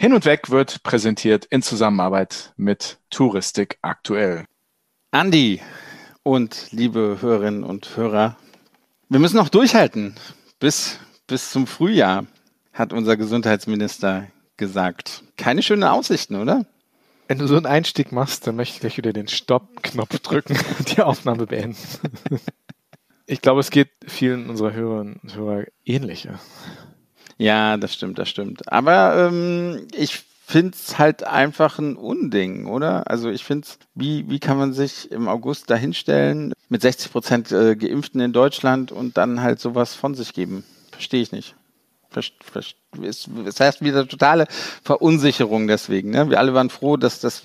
Hin und Weg wird präsentiert in Zusammenarbeit mit Touristik aktuell. Andi und liebe Hörerinnen und Hörer, wir müssen noch durchhalten bis, bis zum Frühjahr, hat unser Gesundheitsminister gesagt. Keine schönen Aussichten, oder? Wenn du so einen Einstieg machst, dann möchte ich gleich wieder den Stopp-Knopf drücken und die Aufnahme beenden. Ich glaube, es geht vielen unserer Hörerinnen und Hörer ähnlich. Ja, das stimmt, das stimmt. Aber ähm, ich finde es halt einfach ein Unding, oder? Also ich finde es, wie, wie kann man sich im August dahinstellen mit 60 Prozent äh, Geimpften in Deutschland und dann halt sowas von sich geben? Verstehe ich nicht. Das heißt wieder totale Verunsicherung deswegen. Ne? Wir alle waren froh, dass das,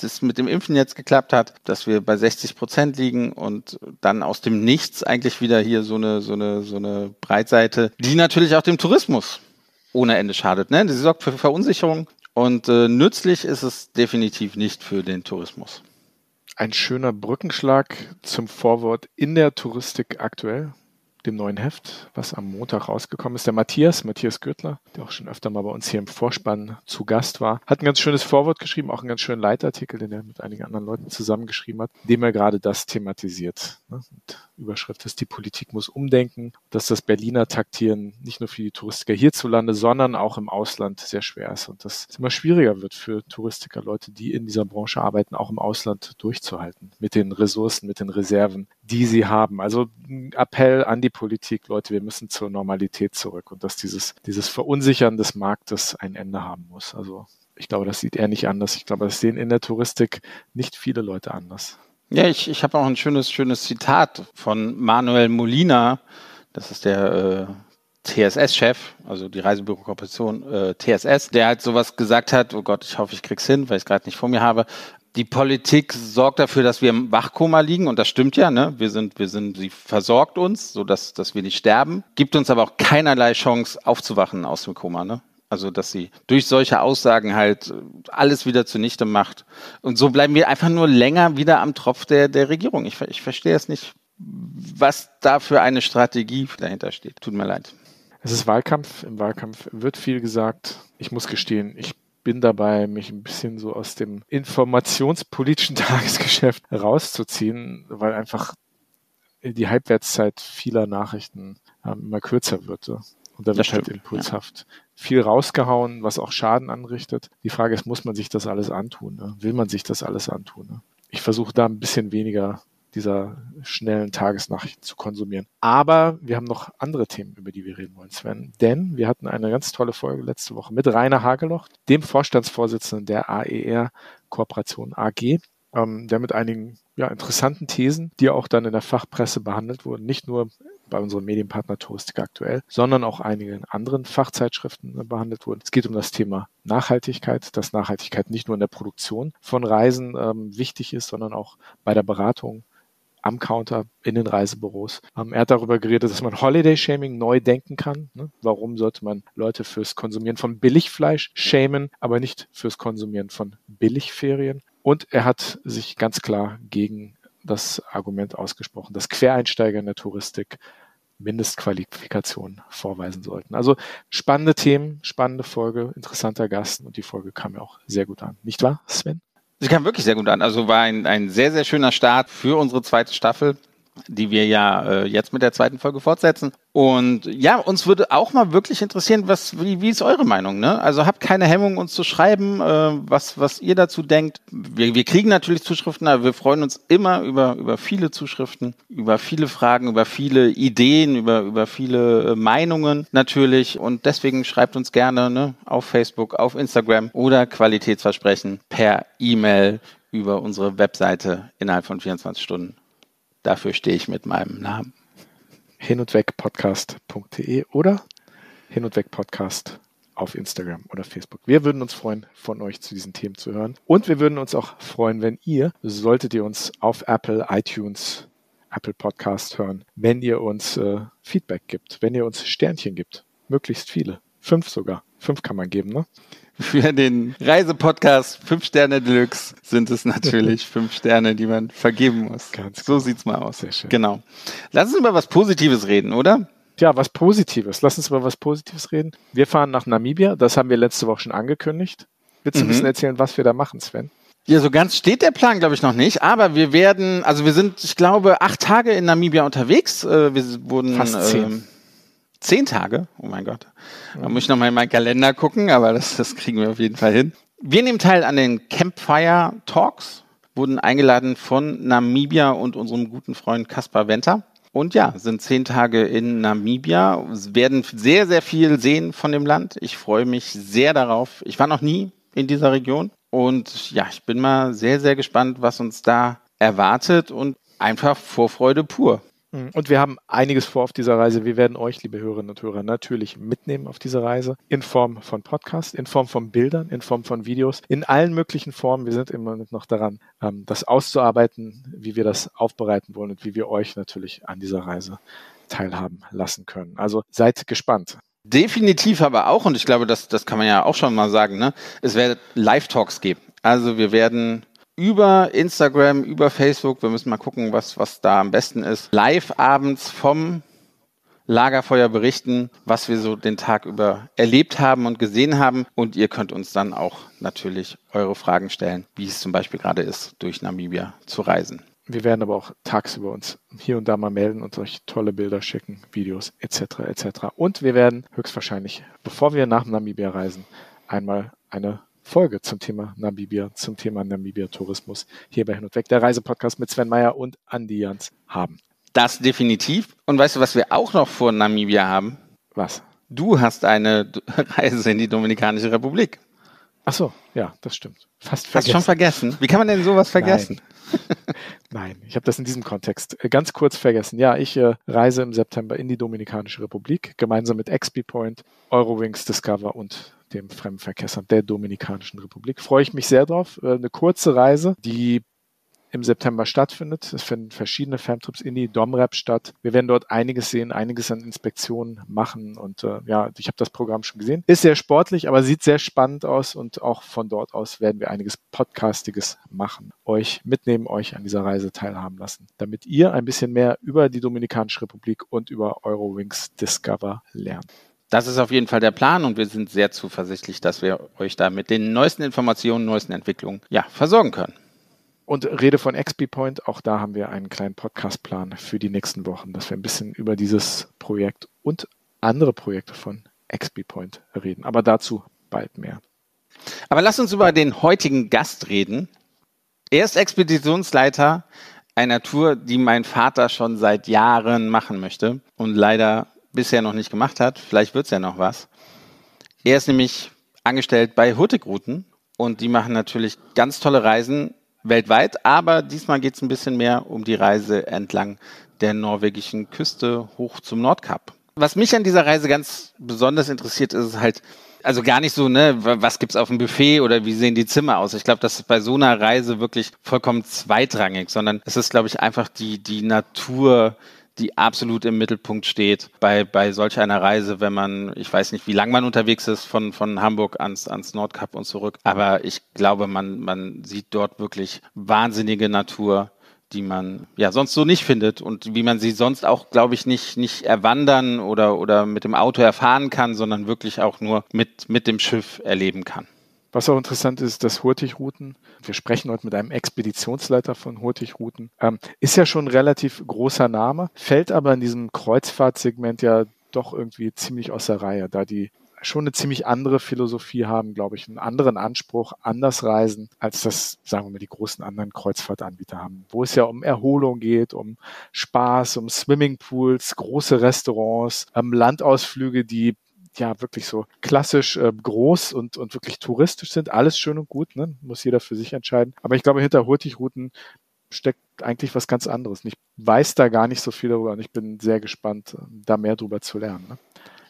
das mit dem Impfen jetzt geklappt hat, dass wir bei 60 Prozent liegen und dann aus dem Nichts eigentlich wieder hier so eine, so eine, so eine Breitseite, die natürlich auch dem Tourismus ohne Ende schadet. Ne? Sie sorgt für Verunsicherung und äh, nützlich ist es definitiv nicht für den Tourismus. Ein schöner Brückenschlag zum Vorwort in der Touristik aktuell dem neuen Heft, was am Montag rausgekommen ist. Der Matthias, Matthias Gürtler, der auch schon öfter mal bei uns hier im Vorspann zu Gast war, hat ein ganz schönes Vorwort geschrieben, auch einen ganz schönen Leitartikel, den er mit einigen anderen Leuten zusammengeschrieben hat, dem er gerade das thematisiert. Ne? Und Überschrift ist, die Politik muss umdenken, dass das Berliner Taktieren nicht nur für die Touristiker hierzulande, sondern auch im Ausland sehr schwer ist und dass es immer schwieriger wird für Touristiker, Leute, die in dieser Branche arbeiten, auch im Ausland durchzuhalten, mit den Ressourcen, mit den Reserven, die sie haben. Also ein Appell an die Politik, Leute, wir müssen zur Normalität zurück und dass dieses, dieses Verunsichern des Marktes ein Ende haben muss. Also ich glaube, das sieht er nicht anders. Ich glaube, das sehen in der Touristik nicht viele Leute anders. Ja, ich, ich habe auch ein schönes, schönes Zitat von Manuel Molina. Das ist der äh, TSS-Chef, also die Reisebürokooperation äh, TSS, der halt sowas gesagt hat, oh Gott, ich hoffe, ich krieg's hin, weil ich es gerade nicht vor mir habe die Politik sorgt dafür, dass wir im Wachkoma liegen und das stimmt ja, ne? Wir sind, wir sind, sie versorgt uns, so dass, dass wir nicht sterben, gibt uns aber auch keinerlei Chance aufzuwachen aus dem Koma, ne? Also, dass sie durch solche Aussagen halt alles wieder zunichte macht. Und so bleiben wir einfach nur länger wieder am Tropf der, der Regierung. Ich, ich verstehe es nicht, was da für eine Strategie dahinter steht. Tut mir leid. Es ist Wahlkampf. Im Wahlkampf wird viel gesagt. Ich muss gestehen, ich bin dabei, mich ein bisschen so aus dem informationspolitischen Tagesgeschäft rauszuziehen, weil einfach die Halbwertszeit vieler Nachrichten ähm, immer kürzer wird. Und da wird halt impulshaft. Viel rausgehauen, was auch Schaden anrichtet. Die Frage ist, muss man sich das alles antun? Ne? Will man sich das alles antun? Ne? Ich versuche da ein bisschen weniger dieser schnellen Tagesnachrichten zu konsumieren. Aber wir haben noch andere Themen, über die wir reden wollen, Sven. Denn wir hatten eine ganz tolle Folge letzte Woche mit Rainer Hageloch, dem Vorstandsvorsitzenden der AER Kooperation AG, ähm, der mit einigen ja, interessanten Thesen, die auch dann in der Fachpresse behandelt wurden, nicht nur bei unserem Medienpartner Touristik aktuell, sondern auch einigen anderen Fachzeitschriften behandelt wurden. Es geht um das Thema Nachhaltigkeit, dass Nachhaltigkeit nicht nur in der Produktion von Reisen ähm, wichtig ist, sondern auch bei der Beratung, am Counter in den Reisebüros. Ähm, er hat darüber geredet, dass man Holiday-Shaming neu denken kann. Ne? Warum sollte man Leute fürs Konsumieren von Billigfleisch schämen, aber nicht fürs Konsumieren von Billigferien? Und er hat sich ganz klar gegen das Argument ausgesprochen, dass Quereinsteiger in der Touristik Mindestqualifikationen vorweisen sollten. Also spannende Themen, spannende Folge, interessanter Gast und die Folge kam mir auch sehr gut an. Nicht wahr, Sven? Sie kam wirklich sehr gut an. Also war ein, ein sehr, sehr schöner Start für unsere zweite Staffel die wir ja äh, jetzt mit der zweiten Folge fortsetzen. Und ja, uns würde auch mal wirklich interessieren, was, wie, wie ist eure Meinung? Ne? Also habt keine Hemmung, uns zu schreiben, äh, was, was ihr dazu denkt. Wir, wir kriegen natürlich Zuschriften, aber wir freuen uns immer über, über viele Zuschriften, über viele Fragen, über viele Ideen, über, über viele äh, Meinungen natürlich. Und deswegen schreibt uns gerne ne, auf Facebook, auf Instagram oder Qualitätsversprechen per E-Mail über unsere Webseite innerhalb von 24 Stunden. Dafür stehe ich mit meinem Namen. Hin und weg podcast.de oder hin und weg Podcast auf Instagram oder Facebook. Wir würden uns freuen, von euch zu diesen Themen zu hören. Und wir würden uns auch freuen, wenn ihr, solltet ihr uns auf Apple, iTunes, Apple Podcast hören, wenn ihr uns äh, Feedback gibt, wenn ihr uns Sternchen gibt. Möglichst viele. Fünf sogar. Fünf kann man geben, ne? Für den Reisepodcast 5 Sterne Deluxe sind es natürlich 5 Sterne, die man vergeben muss. Ganz so genau. sieht's mal aus. Sehr schön. Genau. Lass uns über was Positives reden, oder? ja, was Positives. Lass uns über was Positives reden. Wir fahren nach Namibia. Das haben wir letzte Woche schon angekündigt. Willst du mhm. ein bisschen erzählen, was wir da machen, Sven? Ja, so ganz steht der Plan, glaube ich, noch nicht. Aber wir werden, also wir sind, ich glaube, acht Tage in Namibia unterwegs. Äh, wir wurden Fast zehn. Ähm, zehn Tage. Oh mein Gott. Da muss ich nochmal in meinen Kalender gucken, aber das, das kriegen wir auf jeden Fall hin. Wir nehmen teil an den Campfire Talks, wurden eingeladen von Namibia und unserem guten Freund Kaspar Venter. Und ja, sind zehn Tage in Namibia, werden sehr, sehr viel sehen von dem Land. Ich freue mich sehr darauf. Ich war noch nie in dieser Region und ja, ich bin mal sehr, sehr gespannt, was uns da erwartet und einfach Vorfreude pur. Mhm. Und wir haben einiges vor auf dieser Reise. Wir werden euch, liebe Hörerinnen und Hörer, natürlich mitnehmen auf diese Reise. In Form von Podcast, in Form von Bildern, in Form von Videos, in allen möglichen Formen. Wir sind immer noch daran, ähm, das auszuarbeiten, wie wir das aufbereiten wollen und wie wir euch natürlich an dieser Reise teilhaben lassen können. Also seid gespannt. Definitiv aber auch, und ich glaube, das, das kann man ja auch schon mal sagen, ne? es wird Live-Talks geben. Also wir werden über Instagram, über Facebook, wir müssen mal gucken, was, was da am besten ist, live abends vom Lagerfeuer berichten, was wir so den Tag über erlebt haben und gesehen haben. Und ihr könnt uns dann auch natürlich eure Fragen stellen, wie es zum Beispiel gerade ist, durch Namibia zu reisen. Wir werden aber auch tagsüber uns hier und da mal melden und euch tolle Bilder schicken, Videos etc. etc. Und wir werden höchstwahrscheinlich, bevor wir nach Namibia reisen, einmal eine Folge zum Thema Namibia, zum Thema Namibia-Tourismus hier bei Hin und Weg, der Reisepodcast mit Sven Meyer und Andi Jans haben. Das definitiv. Und weißt du, was wir auch noch vor Namibia haben? Was? Du hast eine Reise in die Dominikanische Republik. Ach so, ja, das stimmt. Fast vergessen. Hast du schon vergessen? Wie kann man denn sowas vergessen? Nein, Nein ich habe das in diesem Kontext äh, ganz kurz vergessen. Ja, ich äh, reise im September in die Dominikanische Republik, gemeinsam mit XP Point, Eurowings Discover und dem Fremdenverkehrsamt der Dominikanischen Republik. Freue ich mich sehr drauf. Äh, eine kurze Reise, die im September stattfindet. Es finden verschiedene Femtrips in die Domrep statt. Wir werden dort einiges sehen, einiges an Inspektionen machen und äh, ja, ich habe das Programm schon gesehen. Ist sehr sportlich, aber sieht sehr spannend aus und auch von dort aus werden wir einiges Podcastiges machen. Euch mitnehmen, euch an dieser Reise teilhaben lassen, damit ihr ein bisschen mehr über die Dominikanische Republik und über Eurowings Discover lernt. Das ist auf jeden Fall der Plan und wir sind sehr zuversichtlich, dass wir euch da mit den neuesten Informationen, neuesten Entwicklungen ja, versorgen können. Und Rede von XP Point, auch da haben wir einen kleinen Podcastplan für die nächsten Wochen, dass wir ein bisschen über dieses Projekt und andere Projekte von XP Point reden. Aber dazu bald mehr. Aber lass uns über den heutigen Gast reden. Er ist Expeditionsleiter einer Tour, die mein Vater schon seit Jahren machen möchte und leider bisher noch nicht gemacht hat. Vielleicht wird es ja noch was. Er ist nämlich angestellt bei Hurtigruten und die machen natürlich ganz tolle Reisen weltweit, aber diesmal geht es ein bisschen mehr um die Reise entlang der norwegischen Küste hoch zum Nordkap. Was mich an dieser Reise ganz besonders interessiert, ist halt, also gar nicht so, ne, was gibt's auf dem Buffet oder wie sehen die Zimmer aus? Ich glaube, das ist bei so einer Reise wirklich vollkommen zweitrangig, sondern es ist, glaube ich, einfach die, die Natur, die absolut im Mittelpunkt steht bei, bei solch einer Reise, wenn man, ich weiß nicht, wie lang man unterwegs ist von, von Hamburg ans, ans Nordkap und zurück, aber ich glaube, man, man sieht dort wirklich wahnsinnige Natur, die man ja sonst so nicht findet und wie man sie sonst auch, glaube ich, nicht, nicht erwandern oder, oder mit dem Auto erfahren kann, sondern wirklich auch nur mit, mit dem Schiff erleben kann. Was auch interessant ist, dass Hurtigruten, wir sprechen heute mit einem Expeditionsleiter von Hurtigruten, ähm, ist ja schon ein relativ großer Name, fällt aber in diesem Kreuzfahrtsegment ja doch irgendwie ziemlich aus der Reihe, da die schon eine ziemlich andere Philosophie haben, glaube ich, einen anderen Anspruch, anders reisen, als das, sagen wir mal, die großen anderen Kreuzfahrtanbieter haben, wo es ja um Erholung geht, um Spaß, um Swimmingpools, große Restaurants, ähm, Landausflüge, die ja wirklich so klassisch äh, groß und, und wirklich touristisch sind. Alles schön und gut, ne? muss jeder für sich entscheiden. Aber ich glaube, hinter Hurtigruten steckt eigentlich was ganz anderes. Ich weiß da gar nicht so viel darüber und ich bin sehr gespannt, äh, da mehr drüber zu lernen. Ne?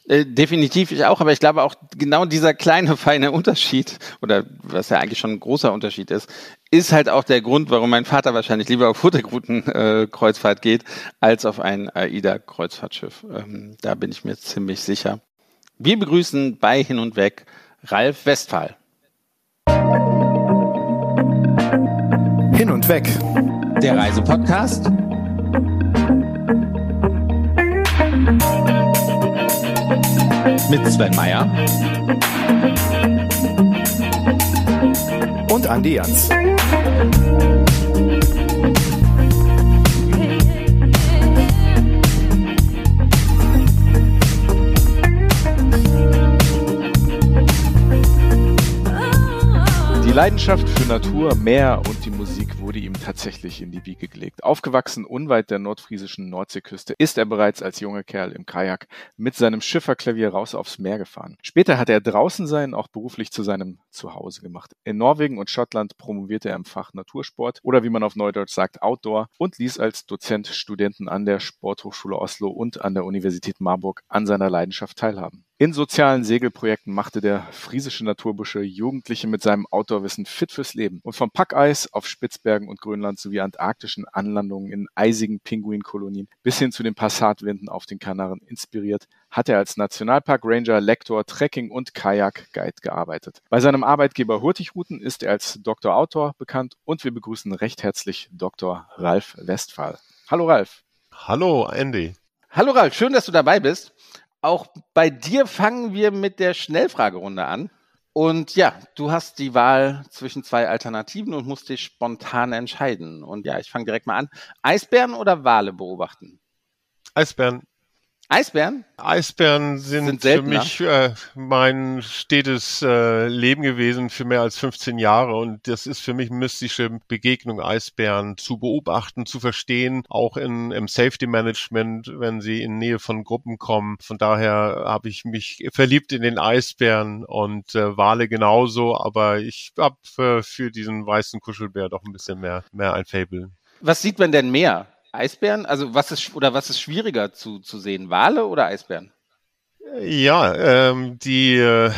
Äh, definitiv, ich auch, aber ich glaube auch genau dieser kleine, feine Unterschied, oder was ja eigentlich schon ein großer Unterschied ist, ist halt auch der Grund, warum mein Vater wahrscheinlich lieber auf Futtergruten-Kreuzfahrt äh, geht, als auf ein AIDA-Kreuzfahrtschiff. Ähm, da bin ich mir ziemlich sicher. Wir begrüßen bei Hin und Weg Ralf Westphal. Hin und Weg. Der Reisepodcast Mit Sven Meyer und Andi Jans. Die Leidenschaft für Natur, Meer und die Musik wurde ihm tatsächlich in die Wiege gelegt. Aufgewachsen unweit der nordfriesischen Nordseeküste ist er bereits als junger Kerl im Kajak mit seinem Schifferklavier raus aufs Meer gefahren. Später hat er draußen sein auch beruflich zu seinem Zuhause gemacht. In Norwegen und Schottland promovierte er im Fach Natursport oder wie man auf Neudeutsch sagt Outdoor und ließ als Dozent Studenten an der Sporthochschule Oslo und an der Universität Marburg an seiner Leidenschaft teilhaben. In sozialen Segelprojekten machte der friesische Naturbursche Jugendliche mit seinem Outdoor-Wissen fit fürs Leben. Und vom Packeis auf Spitzbergen und Grönland sowie antarktischen Anlandungen in eisigen Pinguinkolonien bis hin zu den Passatwinden auf den Kanaren inspiriert, hat er als Nationalpark Ranger, Lektor, Trekking und Kajak-Guide gearbeitet. Bei seinem Arbeitgeber Hurtigruten ist er als Dr. Autor bekannt und wir begrüßen recht herzlich Dr. Ralf Westphal. Hallo Ralf. Hallo Andy. Hallo Ralf, schön, dass du dabei bist. Auch bei dir fangen wir mit der Schnellfragerunde an. Und ja, du hast die Wahl zwischen zwei Alternativen und musst dich spontan entscheiden. Und ja, ich fange direkt mal an. Eisbären oder Wale beobachten? Eisbären. Eisbären? Eisbären sind, sind für mich äh, mein stetes äh, Leben gewesen für mehr als 15 Jahre und das ist für mich mystische Begegnung, Eisbären zu beobachten, zu verstehen, auch in, im Safety Management, wenn sie in Nähe von Gruppen kommen. Von daher habe ich mich verliebt in den Eisbären und äh, Wale genauso, aber ich habe äh, für diesen weißen Kuschelbär doch ein bisschen mehr, mehr ein Fable. Was sieht man denn mehr? Eisbären? Also was ist oder was ist schwieriger zu, zu sehen? Wale oder Eisbären? Ja, ähm, die, äh,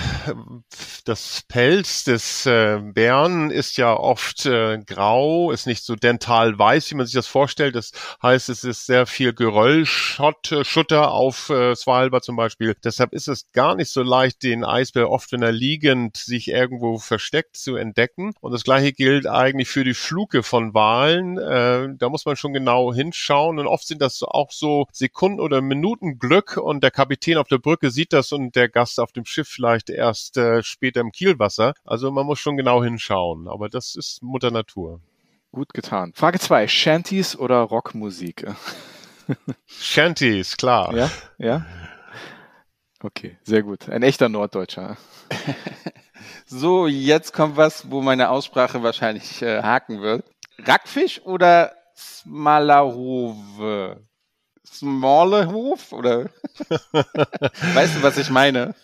das Pelz des äh, Bären ist ja oft äh, grau, ist nicht so dental weiß, wie man sich das vorstellt. Das heißt, es ist sehr viel Geröllschutter auf äh, Svalbard zum Beispiel. Deshalb ist es gar nicht so leicht, den Eisbär oft, wenn er liegend sich irgendwo versteckt, zu entdecken. Und das gleiche gilt eigentlich für die Fluke von Walen. Äh, da muss man schon genau hinschauen. Und oft sind das auch so Sekunden oder Minuten Glück und der Kapitän auf der Brücke Brücke sieht das und der Gast auf dem Schiff vielleicht erst äh, später im Kielwasser. Also man muss schon genau hinschauen. Aber das ist Mutter Natur. Gut getan. Frage 2. Shanties oder Rockmusik? Shanties, klar. Ja, ja. Okay, sehr gut. Ein echter Norddeutscher. so, jetzt kommt was, wo meine Aussprache wahrscheinlich äh, haken wird. Rackfisch oder Smalarove? Smallhof oder weißt du, was ich meine?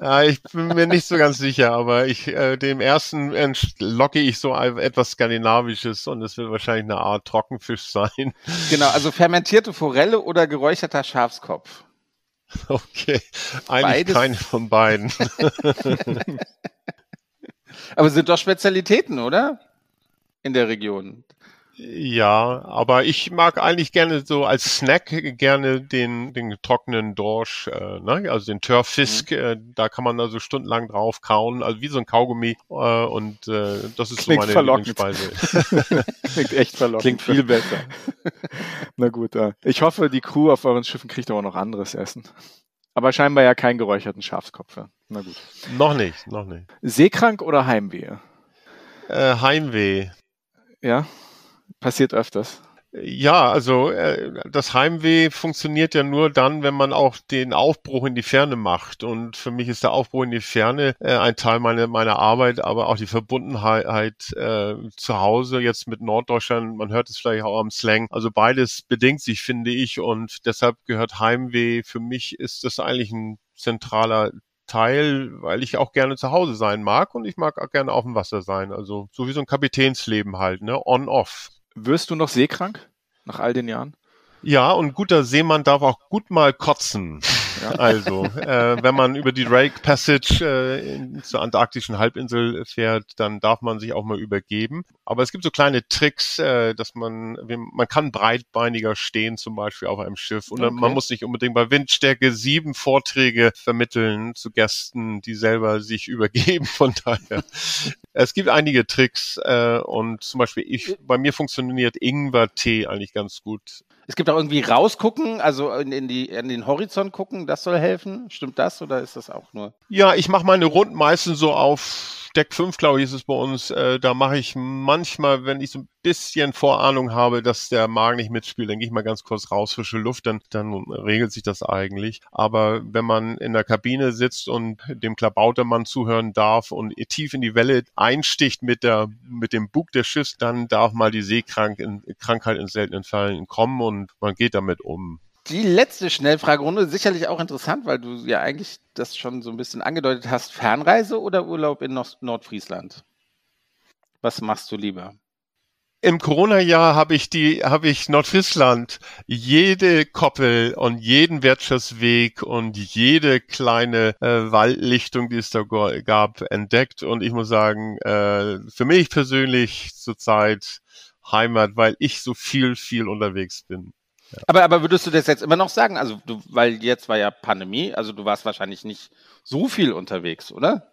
Ja, ich bin mir nicht so ganz sicher, aber ich äh, dem ersten locke ich so etwas Skandinavisches und es wird wahrscheinlich eine Art Trockenfisch sein. Genau, also fermentierte Forelle oder geräucherter Schafskopf. Okay, eigentlich Beides. keine von beiden. aber sind doch Spezialitäten, oder? In der Region. Ja, aber ich mag eigentlich gerne so als Snack gerne den, den trockenen Dorsch, äh, ne? also den Törfisk. Mhm. Äh, da kann man also stundenlang drauf kauen, also wie so ein Kaugummi. Äh, und äh, das ist Klingt so meine verlockend. Lieblingsspeise. Klingt echt verlockend. Klingt viel besser. Na gut, äh, ich hoffe, die Crew auf euren Schiffen kriegt aber noch anderes Essen. Aber scheinbar ja keinen geräucherten Schafskopf. Na gut. Noch nicht, noch nicht. Seekrank oder Heimweh? Äh, Heimweh. Ja passiert öfters. Ja, also äh, das Heimweh funktioniert ja nur dann, wenn man auch den Aufbruch in die Ferne macht. Und für mich ist der Aufbruch in die Ferne äh, ein Teil meiner, meiner Arbeit, aber auch die Verbundenheit äh, zu Hause jetzt mit Norddeutschland. Man hört es vielleicht auch am Slang. Also beides bedingt sich, finde ich. Und deshalb gehört Heimweh. Für mich ist das eigentlich ein zentraler Teil, weil ich auch gerne zu Hause sein mag und ich mag auch gerne auf dem Wasser sein. Also so wie so ein Kapitänsleben halt, ne? On-off. Wirst du noch seekrank nach all den Jahren? Ja, und guter Seemann darf auch gut mal kotzen. Ja. Also, äh, wenn man über die Drake Passage äh, in, zur antarktischen Halbinsel fährt, dann darf man sich auch mal übergeben. Aber es gibt so kleine Tricks, äh, dass man, man kann breitbeiniger stehen, zum Beispiel auf einem Schiff. Und okay. man muss nicht unbedingt bei Windstärke sieben Vorträge vermitteln zu Gästen, die selber sich übergeben. Von daher, es gibt einige Tricks äh, und zum Beispiel ich, bei mir funktioniert Ingwer-Tee eigentlich ganz gut Es gibt auch irgendwie rausgucken, also in, in, die, in den Horizont gucken, das soll helfen. Stimmt das oder ist das auch nur? Ja, ich mache meine Runden meistens so auf Deck 5, glaube ich, ist es bei uns. Äh, da mache ich manchmal, wenn ich so ein bisschen Vorahnung habe, dass der Magen nicht mitspielt, dann gehe ich mal ganz kurz raus, frische Luft, dann, dann regelt sich das eigentlich. Aber wenn man in der Kabine sitzt und dem Klabautermann zuhören darf und tief in die Welle einsticht mit der, mit dem Bug des Schiffs, dann darf mal die Seekrankheit in seltenen Fällen kommen und man geht damit um. Die letzte Schnellfragerunde, sicherlich auch interessant, weil du ja eigentlich das schon so ein bisschen angedeutet hast. Fernreise oder Urlaub in Nord Nordfriesland? Was machst du lieber? Im Corona-Jahr habe ich die, habe ich Nordfriesland jede Koppel und jeden Wirtschaftsweg und jede kleine äh, Waldlichtung, die es da gab, entdeckt. Und ich muss sagen, äh, für mich persönlich zurzeit Heimat, weil ich so viel, viel unterwegs bin. Aber, aber würdest du das jetzt immer noch sagen? Also, du, weil jetzt war ja Pandemie, also du warst wahrscheinlich nicht so viel unterwegs, oder?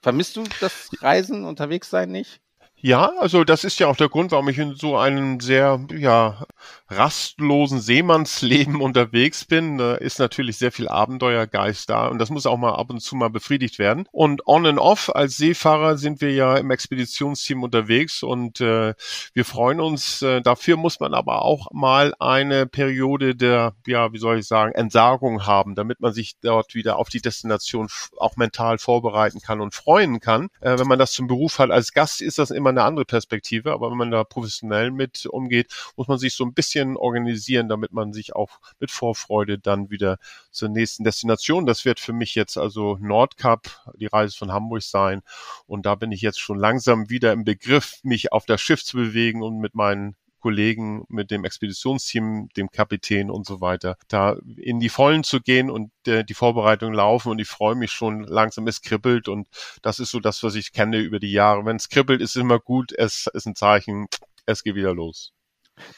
Vermisst du das Reisen, unterwegs sein nicht? Ja, also das ist ja auch der Grund, warum ich in so einem sehr, ja, rastlosen Seemannsleben unterwegs bin. Da ist natürlich sehr viel Abenteuergeist da und das muss auch mal ab und zu mal befriedigt werden. Und on and off als Seefahrer sind wir ja im Expeditionsteam unterwegs und äh, wir freuen uns. Äh, dafür muss man aber auch mal eine Periode der, ja, wie soll ich sagen, Entsagung haben, damit man sich dort wieder auf die Destination auch mental vorbereiten kann und freuen kann. Äh, wenn man das zum Beruf hat als Gast, ist das immer immer eine andere Perspektive, aber wenn man da professionell mit umgeht, muss man sich so ein bisschen organisieren, damit man sich auch mit Vorfreude dann wieder zur nächsten Destination. Das wird für mich jetzt also Nordkap, die Reise von Hamburg sein. Und da bin ich jetzt schon langsam wieder im Begriff, mich auf das Schiff zu bewegen und mit meinen Kollegen, mit dem Expeditionsteam, dem Kapitän und so weiter, da in die Vollen zu gehen und äh, die Vorbereitungen laufen und ich freue mich schon langsam, es kribbelt und das ist so das, was ich kenne über die Jahre. Wenn es kribbelt, ist immer gut, es ist ein Zeichen, es geht wieder los.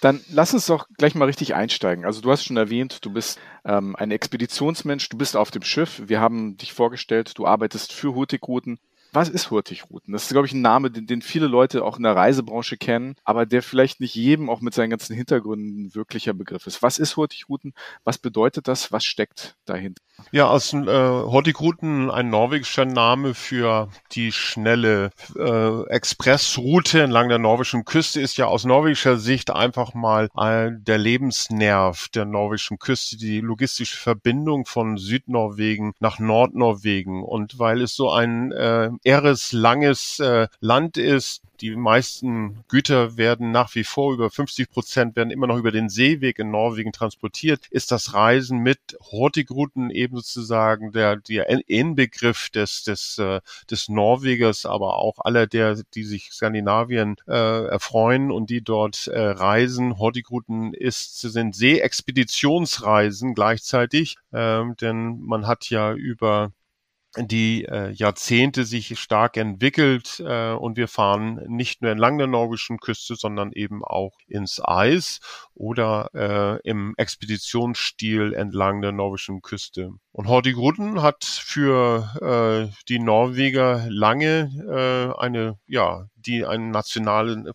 Dann lass uns doch gleich mal richtig einsteigen. Also du hast schon erwähnt, du bist ähm, ein Expeditionsmensch, du bist auf dem Schiff. Wir haben dich vorgestellt, du arbeitest für Hurtigruten. Was ist Hurtigruten? Das ist, glaube ich, ein Name, den, den, viele Leute auch in der Reisebranche kennen, aber der vielleicht nicht jedem auch mit seinen ganzen Hintergründen wirklicher Begriff ist. Was ist Hurtigruten? Was bedeutet das? Was steckt dahinter? Ja, aus äh, Hurtigruten ein norwegischer Name für die schnelle äh, Expressroute entlang der norwegischen Küste ist ja aus norwegischer Sicht einfach mal äh, der Lebensnerv der norwegischen Küste, die logistische Verbindung von Südnorwegen nach Nordnorwegen. Und weil es so ein äh, eres langes äh, Land ist, die meisten Güter werden nach wie vor über 50 Prozent werden immer noch über den Seeweg in Norwegen transportiert. Ist das Reisen mit Hurtigruten eben sozusagen der, der Inbegriff des, des, äh, des Norwegers, aber auch aller der, die sich Skandinavien äh, erfreuen und die dort äh, reisen. Hurtigruten ist, sind Seeexpeditionsreisen gleichzeitig, ähm, denn man hat ja über die äh, Jahrzehnte sich stark entwickelt äh, und wir fahren nicht nur entlang der norwegischen Küste, sondern eben auch ins Eis oder äh, im Expeditionsstil entlang der norwegischen Küste. Und Hurtigruten hat für äh, die Norweger lange äh, eine, ja, die ein nationalen,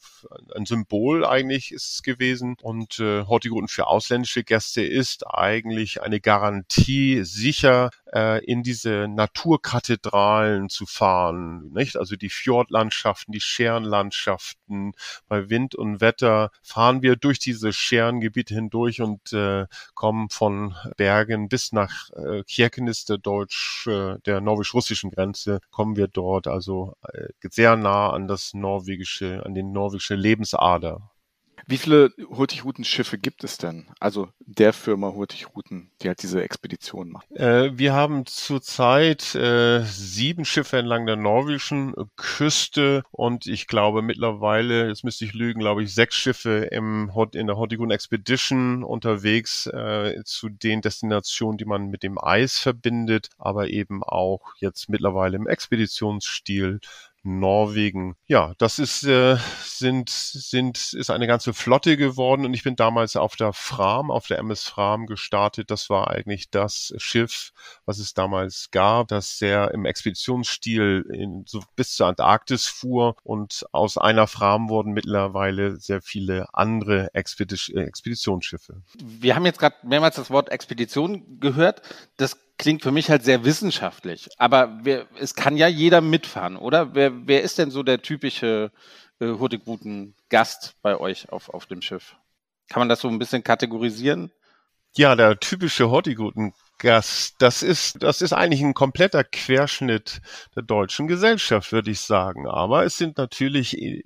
ein Symbol eigentlich ist gewesen. Und äh, Hurtigruten für ausländische Gäste ist eigentlich eine Garantie, sicher äh, in diese Naturkathedralen zu fahren. Nicht? Also die Fjordlandschaften, die Scherenlandschaften. Bei Wind und Wetter fahren wir durch diese Scherengebiete hindurch und äh, kommen von Bergen bis nach äh, Kirkenes der deutsch, äh, der norwegisch-russischen Grenze, kommen wir dort also äh, sehr nah an das norwegische, an den norwegische Lebensader. Wie viele Hurtigruten-Schiffe gibt es denn? Also der Firma Hurtigruten, die halt diese Expedition macht. Äh, wir haben zurzeit äh, sieben Schiffe entlang der norwegischen Küste und ich glaube mittlerweile, jetzt müsste ich lügen, glaube ich, sechs Schiffe im, in der Hurtigruten Expedition unterwegs äh, zu den Destinationen, die man mit dem Eis verbindet, aber eben auch jetzt mittlerweile im Expeditionsstil Norwegen. Ja, das ist, äh, sind, sind, ist eine ganze Flotte geworden und ich bin damals auf der Fram, auf der MS Fram gestartet. Das war eigentlich das Schiff, was es damals gab, das sehr im Expeditionsstil in, so bis zur Antarktis fuhr und aus einer Fram wurden mittlerweile sehr viele andere Expeditionsschiffe. Wir haben jetzt gerade mehrmals das Wort Expedition gehört. Das klingt für mich halt sehr wissenschaftlich. Aber wer, es kann ja jeder mitfahren, oder? Wer, wer ist denn so der typische äh, Hurtigruten-Gast bei euch auf, auf dem Schiff? Kann man das so ein bisschen kategorisieren? Ja, der typische Hurtigruten Gast. Das ist, das ist eigentlich ein kompletter Querschnitt der deutschen Gesellschaft, würde ich sagen. Aber es sind natürlich äh,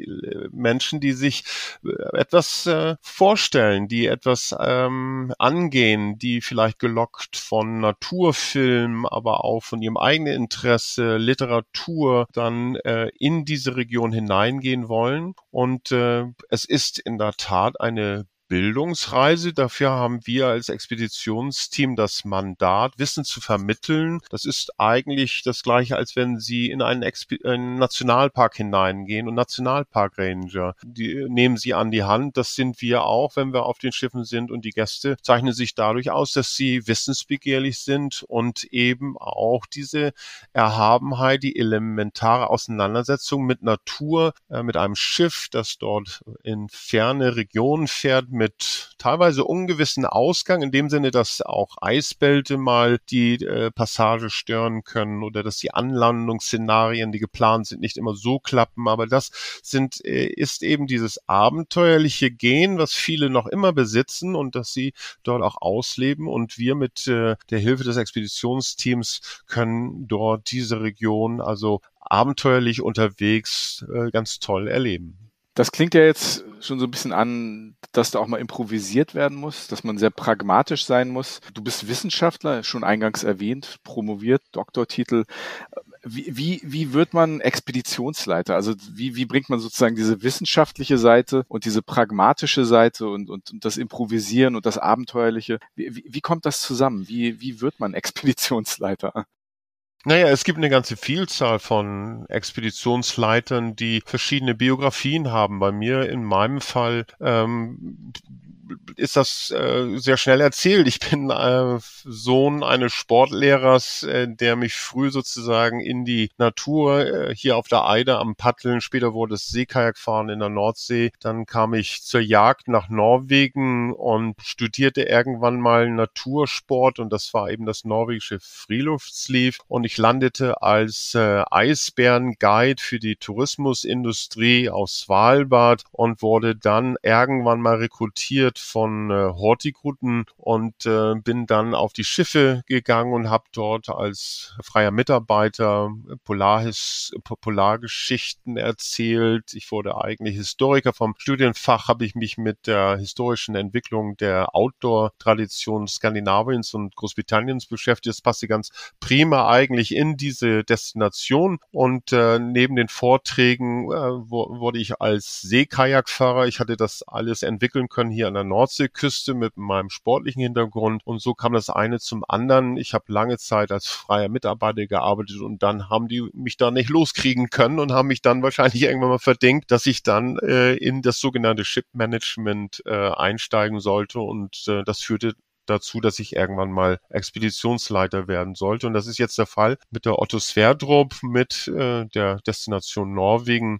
Menschen, die sich äh, etwas äh, vorstellen, die etwas ähm, angehen, die vielleicht gelockt von Naturfilm, aber auch von ihrem eigenen Interesse, Literatur, dann in diese Region hineingehen wollen. Und es ist in der Tat eine Bildungsreise. Dafür haben wir als Expeditionsteam das Mandat, Wissen zu vermitteln. Das ist eigentlich das gleiche, als wenn Sie in einen, Exp einen Nationalpark hineingehen und Nationalparkranger. Die nehmen Sie an die Hand. Das sind wir auch, wenn wir auf den Schiffen sind. Und die Gäste zeichnen sich dadurch aus, dass sie wissensbegehrlich sind und eben auch diese Erhabenheit, die elementare Auseinandersetzung mit Natur, äh, mit einem Schiff, das dort in ferne Regionen fährt, mit teilweise ungewissen Ausgang, in dem Sinne, dass auch Eisbelte mal die äh, Passage stören können oder dass die Anlandungsszenarien, die geplant sind, nicht immer so klappen. Aber das sind, äh, ist eben dieses abenteuerliche Gehen, was viele noch immer besitzen und dass sie dort auch ausleben. Und wir mit äh, der Hilfe des Expeditionsteams können dort diese Region also abenteuerlich unterwegs äh, ganz toll erleben. Das klingt ja jetzt schon so ein bisschen an, dass da auch mal improvisiert werden muss, dass man sehr pragmatisch sein muss. Du bist Wissenschaftler, schon eingangs erwähnt, promoviert, Doktortitel. Wie, wie, wie wird man Expeditionsleiter? Also wie, wie bringt man sozusagen diese wissenschaftliche Seite und diese pragmatische Seite und, und, und das Improvisieren und das Abenteuerliche? Wie, wie, kommt das zusammen? Wie, wie wird man Expeditionsleiter? Naja, es gibt eine ganze Vielzahl von Expeditionsleitern, die verschiedene Biografien haben. Bei mir in meinem Fall ähm, ist das äh, sehr schnell erzählt. Ich bin äh, Sohn eines Sportlehrers, äh, der mich früh sozusagen in die Natur äh, hier auf der Eide am Paddeln, später wurde es Seekajakfahren in der Nordsee. Dann kam ich zur Jagd nach Norwegen und studierte irgendwann mal Natursport und das war eben das norwegische Friluftsliv und ich landete als äh, Eisbärenguide für die Tourismusindustrie aus Svalbard und wurde dann irgendwann mal rekrutiert von äh, Hortigruten und äh, bin dann auf die Schiffe gegangen und habe dort als freier Mitarbeiter Polarhis, Polargeschichten erzählt. Ich wurde eigentlich Historiker. Vom Studienfach habe ich mich mit der historischen Entwicklung der Outdoor-Tradition Skandinaviens und Großbritanniens beschäftigt. Das passte ganz prima eigentlich in diese Destination und äh, neben den Vorträgen äh, wurde ich als Seekajakfahrer, ich hatte das alles entwickeln können hier an der Nordseeküste mit meinem sportlichen Hintergrund und so kam das eine zum anderen. Ich habe lange Zeit als freier Mitarbeiter gearbeitet und dann haben die mich da nicht loskriegen können und haben mich dann wahrscheinlich irgendwann mal verdingt, dass ich dann äh, in das sogenannte Ship Management äh, einsteigen sollte und äh, das führte dazu, dass ich irgendwann mal Expeditionsleiter werden sollte. Und das ist jetzt der Fall mit der Otto Sverdrup, mit äh, der Destination Norwegen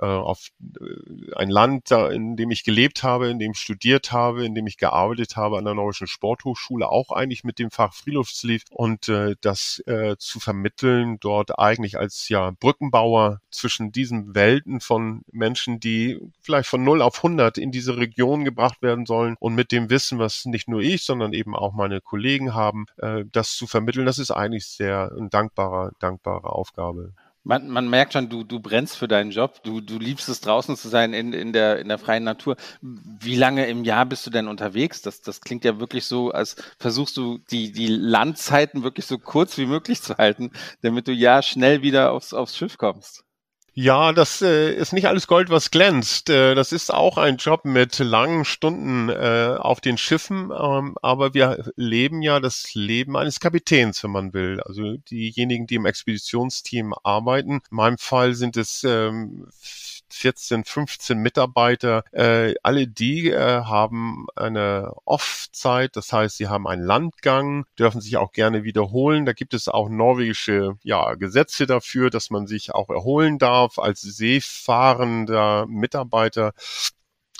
äh, auf äh, ein Land, in dem ich gelebt habe, in dem ich studiert habe, in dem ich gearbeitet habe an der Norwegischen Sporthochschule, auch eigentlich mit dem Fach Friluftsliv und äh, das äh, zu vermitteln, dort eigentlich als ja Brückenbauer zwischen diesen Welten von Menschen, die vielleicht von 0 auf 100 in diese Region gebracht werden sollen und mit dem Wissen, was nicht nur ich, sondern eben auch meine Kollegen haben, äh, das zu vermitteln, das ist eigentlich sehr ein dankbarer, dankbare Aufgabe. Man, man merkt schon, du, du brennst für deinen Job, du, du liebst es draußen zu sein in, in, der, in der freien Natur. Wie lange im Jahr bist du denn unterwegs? Das, das klingt ja wirklich so, als versuchst du die, die Landzeiten wirklich so kurz wie möglich zu halten, damit du ja schnell wieder aufs, aufs Schiff kommst. Ja, das äh, ist nicht alles Gold, was glänzt. Äh, das ist auch ein Job mit langen Stunden äh, auf den Schiffen, ähm, aber wir leben ja das Leben eines Kapitäns, wenn man will. Also diejenigen, die im Expeditionsteam arbeiten. In meinem Fall sind es ähm, 14, 15 Mitarbeiter. Äh, alle die äh, haben eine Off-Zeit, das heißt, sie haben einen Landgang, dürfen sich auch gerne wiederholen. Da gibt es auch norwegische ja, Gesetze dafür, dass man sich auch erholen darf als seefahrender Mitarbeiter.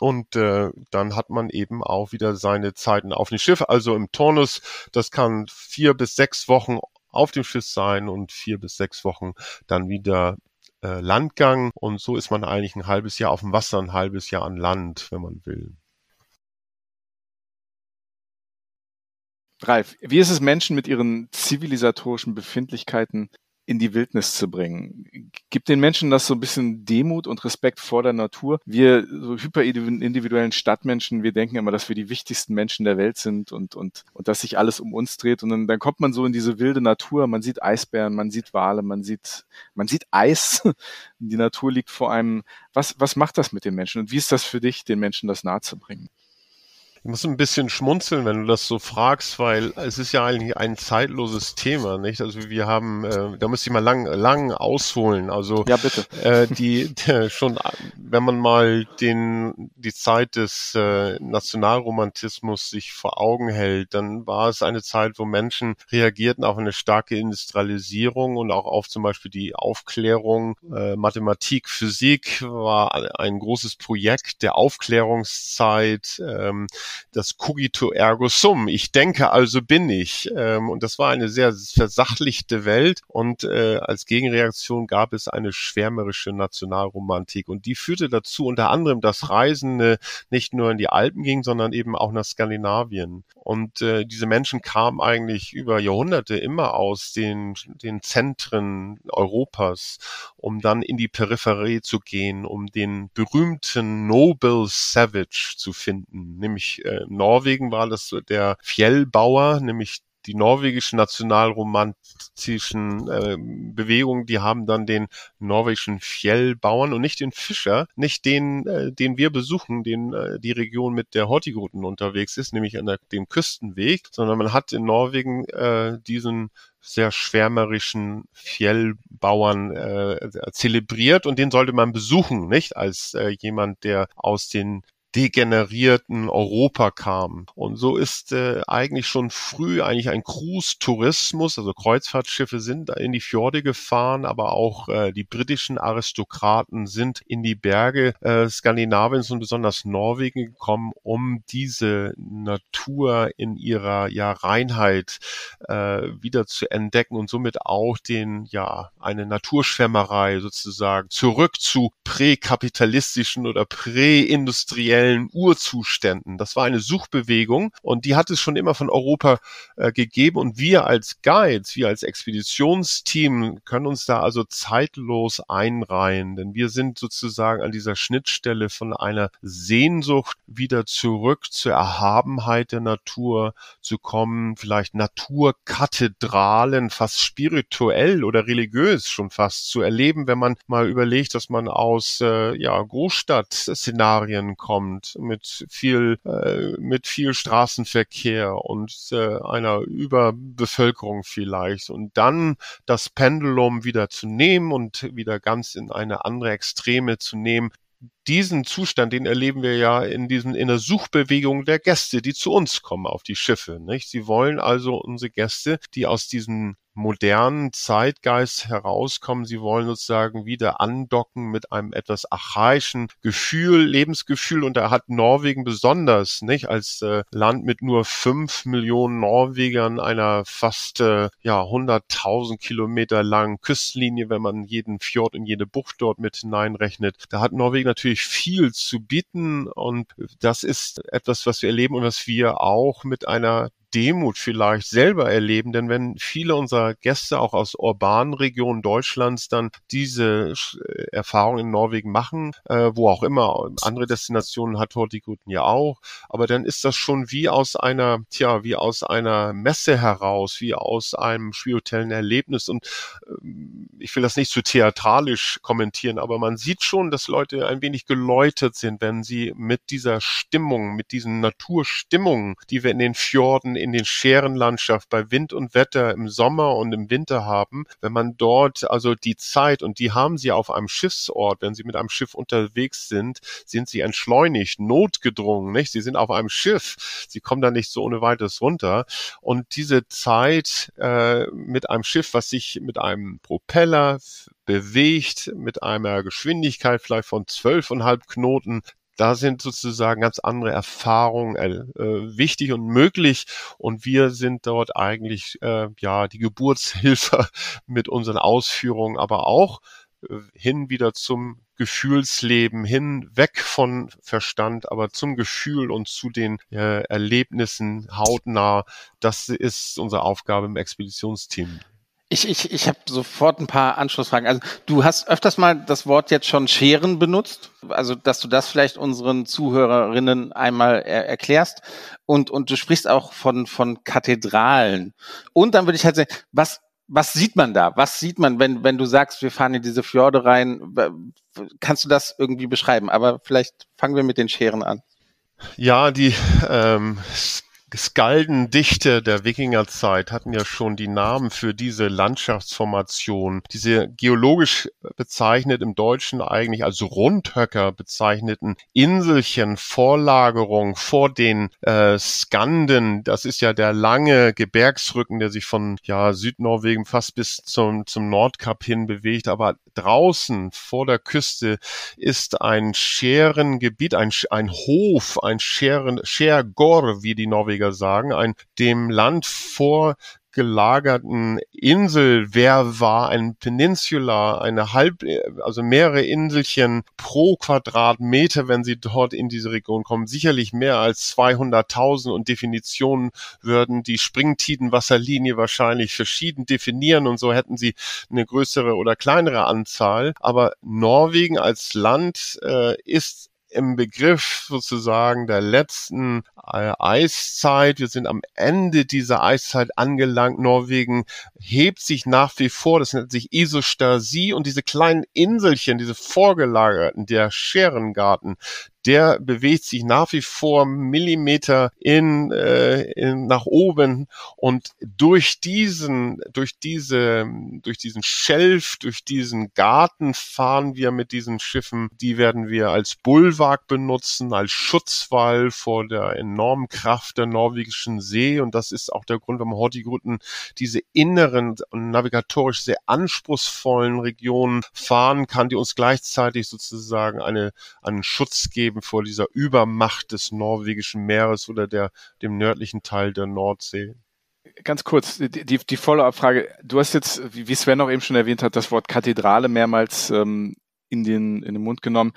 Und äh, dann hat man eben auch wieder seine Zeiten auf dem Schiff. Also im Turnus, das kann vier bis sechs Wochen auf dem Schiff sein und vier bis sechs Wochen dann wieder äh, Landgang und so ist man eigentlich ein halbes Jahr auf dem Wasser, ein halbes Jahr an Land, wenn man will. Ralf, wie ist es Menschen mit ihren zivilisatorischen Befindlichkeiten in die Wildnis zu bringen. Gibt den Menschen das so ein bisschen Demut und Respekt vor der Natur. Wir so hyperindividuellen Stadtmenschen, wir denken immer, dass wir die wichtigsten Menschen der Welt sind und, und, und dass sich alles um uns dreht. Und dann, dann kommt man so in diese wilde Natur. Man sieht Eisbären, man sieht Wale, man sieht, man sieht Eis. Die Natur liegt vor einem. Was, was macht das mit den Menschen? Und wie ist das für dich, den Menschen das nahe zu bringen? Ich muss ein bisschen schmunzeln, wenn du das so fragst, weil es ist ja eigentlich ein zeitloses Thema, nicht? Also wir haben, äh, da müsste ich mal lang, lang ausholen. Also ja, bitte. Äh, die, schon, wenn man mal den die Zeit des äh, Nationalromantismus sich vor Augen hält, dann war es eine Zeit, wo Menschen reagierten auf eine starke Industrialisierung und auch auf zum Beispiel die Aufklärung. Äh, Mathematik, Physik war ein großes Projekt der Aufklärungszeit. Ähm, das Cogito ergo sum. Ich denke, also bin ich. Ähm, und das war eine sehr versachlichte Welt. Und äh, als Gegenreaktion gab es eine schwärmerische Nationalromantik. Und die führte dazu unter anderem, dass Reisende nicht nur in die Alpen gingen, sondern eben auch nach Skandinavien. Und äh, diese Menschen kamen eigentlich über Jahrhunderte immer aus den, den Zentren Europas, um dann in die Peripherie zu gehen, um den berühmten Noble Savage zu finden, nämlich äh, Norwegen war das der Fjellbauer, nämlich die norwegischen nationalromantischen äh, Bewegungen, die haben dann den norwegischen Fjellbauern und nicht den Fischer, nicht den, äh, den wir besuchen, den äh, die Region mit der Hortigruten unterwegs ist, nämlich an der, dem Küstenweg, sondern man hat in Norwegen äh, diesen sehr schwärmerischen Fjellbauern äh, zelebriert und den sollte man besuchen, nicht? Als äh, jemand, der aus den degenerierten Europa kam. Und so ist äh, eigentlich schon früh eigentlich ein Cruise-Tourismus, also Kreuzfahrtschiffe sind in die Fjorde gefahren, aber auch äh, die britischen Aristokraten sind in die Berge äh, Skandinaviens und besonders Norwegen gekommen, um diese Natur in ihrer ja Reinheit äh, wieder zu entdecken und somit auch den ja eine Naturschwärmerei sozusagen zurück zu präkapitalistischen oder präindustriellen industriellen Urzuständen. Das war eine Suchbewegung und die hat es schon immer von Europa äh, gegeben und wir als Guides, wir als Expeditionsteam können uns da also zeitlos einreihen, denn wir sind sozusagen an dieser Schnittstelle von einer Sehnsucht wieder zurück zur Erhabenheit der Natur zu kommen, vielleicht Naturkathedralen fast spirituell oder religiös schon fast zu erleben, wenn man mal überlegt, dass man aus äh, ja, Großstadtszenarien kommt kommt, mit viel, äh, mit viel Straßenverkehr und äh, einer Überbevölkerung vielleicht. Und dann das Pendulum wieder zu nehmen und wieder ganz in eine andere Extreme zu nehmen, diesen Zustand, den erleben wir ja in diesen, in der Suchbewegung der Gäste, die zu uns kommen auf die Schiffe, nicht? Sie wollen also unsere Gäste, die aus diesen modernen Zeitgeist herauskommen. Sie wollen sozusagen wieder andocken mit einem etwas archaischen Gefühl, Lebensgefühl. Und da hat Norwegen besonders, nicht als äh, Land mit nur fünf Millionen Norwegern, einer fast äh, ja 100.000 Kilometer langen Küstenlinie, wenn man jeden Fjord und jede Bucht dort mit hineinrechnet. Da hat Norwegen natürlich viel zu bieten und das ist etwas, was wir erleben und was wir auch mit einer Demut vielleicht selber erleben, denn wenn viele unserer Gäste auch aus urbanen Regionen Deutschlands dann diese äh, Erfahrung in Norwegen machen, äh, wo auch immer, andere Destinationen hat Hortiguten ja auch, aber dann ist das schon wie aus einer, tja, wie aus einer Messe heraus, wie aus einem spirituellen Erlebnis und ähm, ich will das nicht zu theatralisch kommentieren, aber man sieht schon, dass Leute ein wenig geläutert sind, wenn sie mit dieser Stimmung, mit diesen Naturstimmungen, die wir in den Fjorden, in den Scherenlandschaft bei Wind und Wetter im Sommer und im Winter haben, wenn man dort also die Zeit und die haben sie auf einem Schiffsort, wenn sie mit einem Schiff unterwegs sind, sind sie entschleunigt, notgedrungen, nicht? Sie sind auf einem Schiff, sie kommen da nicht so ohne weiteres runter und diese Zeit äh, mit einem Schiff, was sich mit einem Propeller bewegt, mit einer Geschwindigkeit vielleicht von zwölfeinhalb Knoten, da sind sozusagen ganz andere Erfahrungen äh, wichtig und möglich und wir sind dort eigentlich äh, ja die Geburtshilfe mit unseren Ausführungen, aber auch äh, hin wieder zum Gefühlsleben hin, weg von Verstand, aber zum Gefühl und zu den äh, Erlebnissen hautnah. Das ist unsere Aufgabe im Expeditionsteam. Ich, ich, ich habe sofort ein paar Anschlussfragen. Also du hast öfters mal das Wort jetzt schon Scheren benutzt, also dass du das vielleicht unseren Zuhörerinnen einmal er erklärst. Und, und du sprichst auch von, von Kathedralen. Und dann würde ich halt sagen, was, was sieht man da? Was sieht man, wenn, wenn du sagst, wir fahren in diese Fjorde rein? Kannst du das irgendwie beschreiben? Aber vielleicht fangen wir mit den Scheren an. Ja, die ähm, Skaldendichte der Wikingerzeit hatten ja schon die Namen für diese Landschaftsformation, diese geologisch bezeichnet im Deutschen eigentlich als Rundhöcker bezeichneten Inselchen, Vorlagerung vor den äh, Skanden. Das ist ja der lange Gebirgsrücken, der sich von ja, Südnorwegen fast bis zum, zum Nordkap hin bewegt. Aber draußen vor der Küste ist ein Scherengebiet, ein, ein Hof, ein Scheren, Schergor, wie die Norweger Norweger sagen, ein dem Land vor gelagerten Insel, wer war ein Peninsula, eine halb, also mehrere Inselchen pro Quadratmeter, wenn sie dort in diese Region kommen, sicherlich mehr als 200.000 und Definitionen würden die Springtidenwasserlinie wahrscheinlich verschieden definieren und so hätten sie eine größere oder kleinere Anzahl. Aber Norwegen als Land äh, ist im Begriff sozusagen der letzten äh, Eiszeit. Wir sind am Ende dieser Eiszeit angelangt. Norwegen hebt sich nach wie vor, das nennt sich Isostasie und diese kleinen Inselchen, diese vorgelagerten, der Scherengarten, der bewegt sich nach wie vor Millimeter in, äh, in nach oben und durch diesen durch diese durch diesen Schelf, durch diesen Garten fahren wir mit diesen Schiffen. Die werden wir als Bulwark benutzen, als Schutzwall vor der enormen Kraft der norwegischen See und das ist auch der Grund, warum Hurtigruten diese inneren und navigatorisch sehr anspruchsvollen Regionen fahren kann, die uns gleichzeitig sozusagen eine einen Schutz geben eben vor dieser Übermacht des norwegischen Meeres oder der, dem nördlichen Teil der Nordsee. Ganz kurz, die, die, die Follow-up-Frage. Du hast jetzt, wie Sven auch eben schon erwähnt hat, das Wort Kathedrale mehrmals ähm, in, den, in den Mund genommen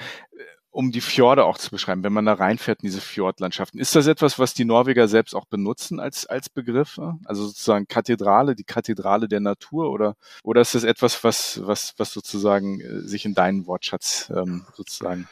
um die Fjorde auch zu beschreiben, wenn man da reinfährt in diese Fjordlandschaften. Ist das etwas, was die Norweger selbst auch benutzen als, als Begriff? Also sozusagen Kathedrale, die Kathedrale der Natur oder, oder ist das etwas, was, was, was sozusagen äh, sich in deinen Wortschatz ähm, sozusagen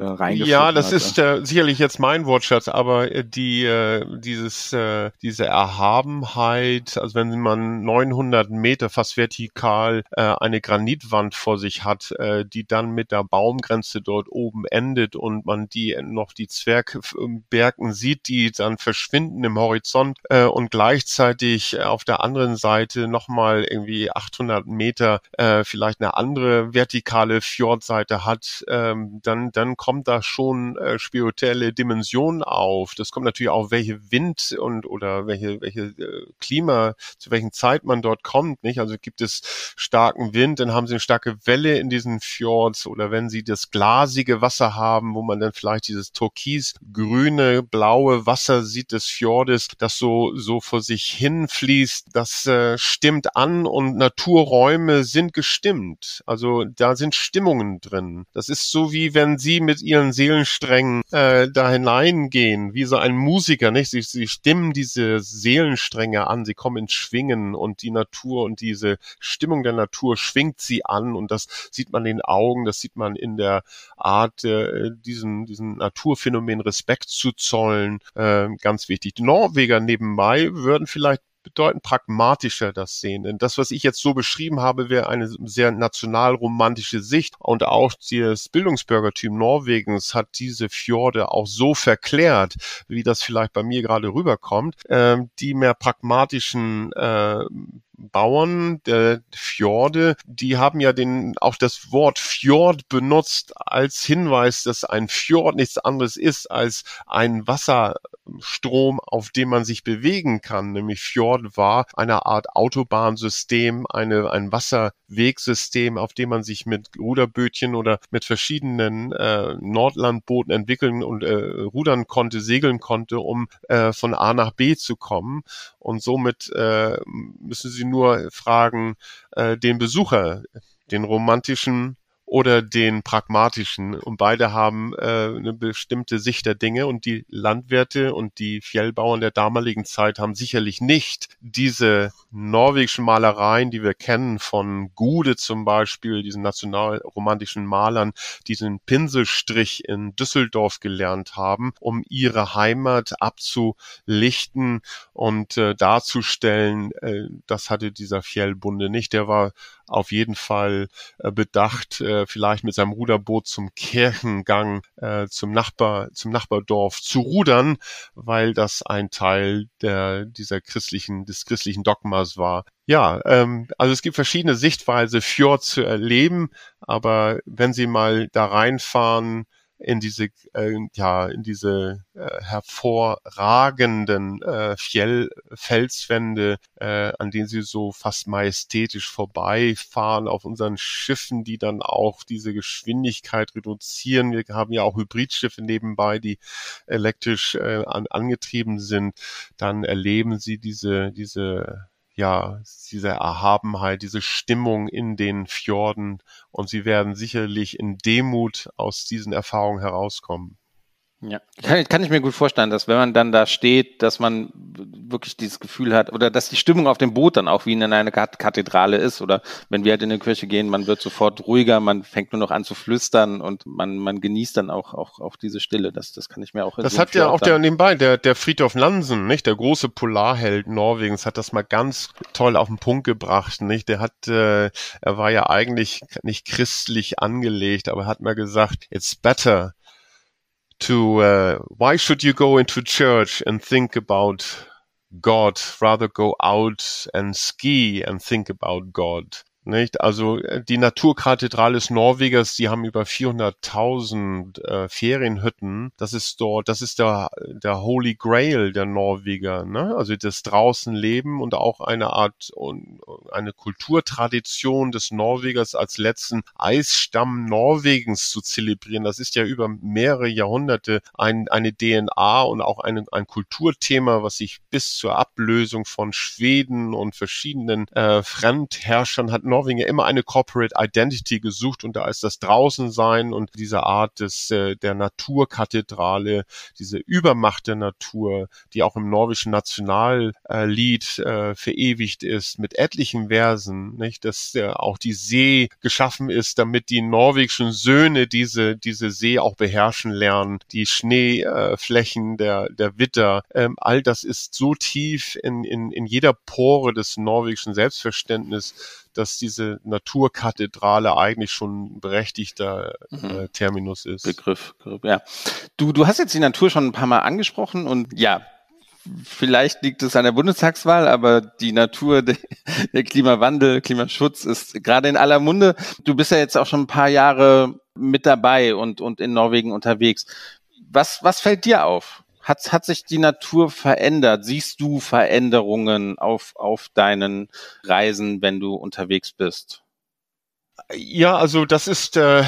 äh, reingefunden Ja, das hatte. ist äh, sicherlich jetzt mein Wortschatz, aber äh, die äh, dieses äh, diese Erhabenheit, also wenn man 900 Meter fast vertikal äh, eine Granitwand vor sich hat, äh, die dann mit der Baumgrenze dort oben endet und man die noch die Zwergbergen sieht, die dann verschwinden im Horizont äh, und gleichzeitig auf der anderen Seite nochmal irgendwie 800 Meter äh, vielleicht eine andere vertikale Fjordseite hat, ähm, dann dann kommt kommt da schon äh, spirituelle Dimension auf. Das kommt natürlich auch, welche Wind und oder welche, welche äh, Klima, zu welchen Zeit man dort kommt, nicht? Also gibt es starken Wind, dann haben sie eine starke Welle in diesen Fjords oder wenn sie das glasige Wasser haben, wo man dann vielleicht dieses türkisgrüne, blaue Wasser sieht des Fjordes, das so, so vor sich hin fließt, das äh, stimmt an und Naturräume sind gestimmt. Also da sind Stimmungen drin. Das ist so wie wenn sie mit mit ihren Seelensträngen äh, da hineingehen, wie so ein Musiker, nicht? Sie, sie stimmen diese Seelenstränge an, sie kommen ins Schwingen und die Natur und diese Stimmung der Natur schwingt sie an und das sieht man in den Augen, das sieht man in der Art, äh, diesen, diesen Naturphänomen Respekt zu zollen, äh, ganz wichtig. Die Norweger nebenbei würden vielleicht bedeutend pragmatischer das sehen. Denn das, was ich jetzt so beschrieben habe, wäre eine sehr nationalromantische Sicht. Und auch das Bildungsbürgertum Norwegens hat diese Fjorde auch so verklärt, wie das vielleicht bei mir gerade rüberkommt. Ähm, die mehr pragmatischen äh, Bauern der Fjorde, die haben ja den, auch das Wort Fjord benutzt als Hinweis, dass ein Fjord nichts anderes ist als ein Wasserstrom, auf dem man sich bewegen kann. Nämlich Fjord war eine Art Autobahnsystem, eine, ein Wasserwegsystem, auf dem man sich mit Ruderbötchen oder mit verschiedenen äh, Nordlandbooten entwickeln und äh, rudern konnte, segeln konnte, um äh, von A nach B zu kommen. Und somit äh, müssen sie nur fragen, äh, den Besucher, den romantischen oder den pragmatischen. Und beide haben äh, eine bestimmte Sicht der Dinge und die Landwirte und die Fjellbauern der damaligen Zeit haben sicherlich nicht diese norwegischen Malereien, die wir kennen von Gude zum Beispiel, diesen nationalromantischen Malern, diesen Pinselstrich in Düsseldorf gelernt haben, um ihre Heimat abzulichten und äh, darzustellen. Äh, das hatte dieser Fjellbunde nicht. Der war auf jeden Fall äh, bedacht, äh, vielleicht mit seinem Ruderboot zum Kirchengang äh, zum Nachbar, zum Nachbardorf zu rudern, weil das ein Teil der dieser christlichen des christlichen Dogmas war. Ja, ähm, also es gibt verschiedene Sichtweise Fjord zu erleben, aber wenn Sie mal da reinfahren, in diese äh, ja in diese äh, hervorragenden äh, Fjell Felswände, äh, an denen sie so fast majestätisch vorbeifahren auf unseren Schiffen, die dann auch diese Geschwindigkeit reduzieren. Wir haben ja auch Hybridschiffe nebenbei, die elektrisch äh, an, angetrieben sind. Dann erleben sie diese diese ja, diese Erhabenheit, diese Stimmung in den Fjorden und sie werden sicherlich in Demut aus diesen Erfahrungen herauskommen. Ja, kann, kann, ich mir gut vorstellen, dass wenn man dann da steht, dass man wirklich dieses Gefühl hat oder dass die Stimmung auf dem Boot dann auch wie in einer Kathedrale ist oder wenn wir halt in eine Kirche gehen, man wird sofort ruhiger, man fängt nur noch an zu flüstern und man, man genießt dann auch, auch, auch diese Stille. Das, das kann ich mir auch Das hat ja auch der nebenbei, der, der Friedhof Nansen, nicht? Der große Polarheld Norwegens hat das mal ganz toll auf den Punkt gebracht, nicht? Der hat, äh, er war ja eigentlich nicht christlich angelegt, aber hat mal gesagt, it's better to uh, why should you go into church and think about God, rather go out and ski and think about God. Nicht? Also äh, die Naturkathedrale des Norwegers, die haben über 400.000 äh, Ferienhütten. Das ist dort, das ist der, der Holy Grail der Norweger. Ne? Also das draußen leben und auch eine Art eine Kulturtradition des Norwegers als letzten Eisstamm Norwegens zu zelebrieren. Das ist ja über mehrere Jahrhunderte ein, eine DNA und auch eine, ein Kulturthema, was sich bis zur Ablösung von Schweden und verschiedenen äh, Fremdherrschern hat Norwegen ja immer eine Corporate Identity gesucht und da ist das Draußensein und diese Art des äh, der Naturkathedrale, diese Übermacht der Natur, die auch im norwegischen Nationallied äh, verewigt ist mit etlichen Versen, nicht, dass äh, auch die See geschaffen ist, damit die norwegischen Söhne diese diese See auch beherrschen lernen, die Schneeflächen der der Witter, ähm, all das ist so tief in in in jeder Pore des norwegischen Selbstverständnisses dass diese Naturkathedrale eigentlich schon ein berechtigter mhm. äh, Terminus ist. Begriff, ja. Du, du hast jetzt die Natur schon ein paar Mal angesprochen und ja, vielleicht liegt es an der Bundestagswahl, aber die Natur, der Klimawandel, Klimaschutz ist gerade in aller Munde. Du bist ja jetzt auch schon ein paar Jahre mit dabei und, und in Norwegen unterwegs. Was, was fällt dir auf? Hat, hat sich die Natur verändert? Siehst du Veränderungen auf, auf deinen Reisen, wenn du unterwegs bist? Ja, also das ist äh,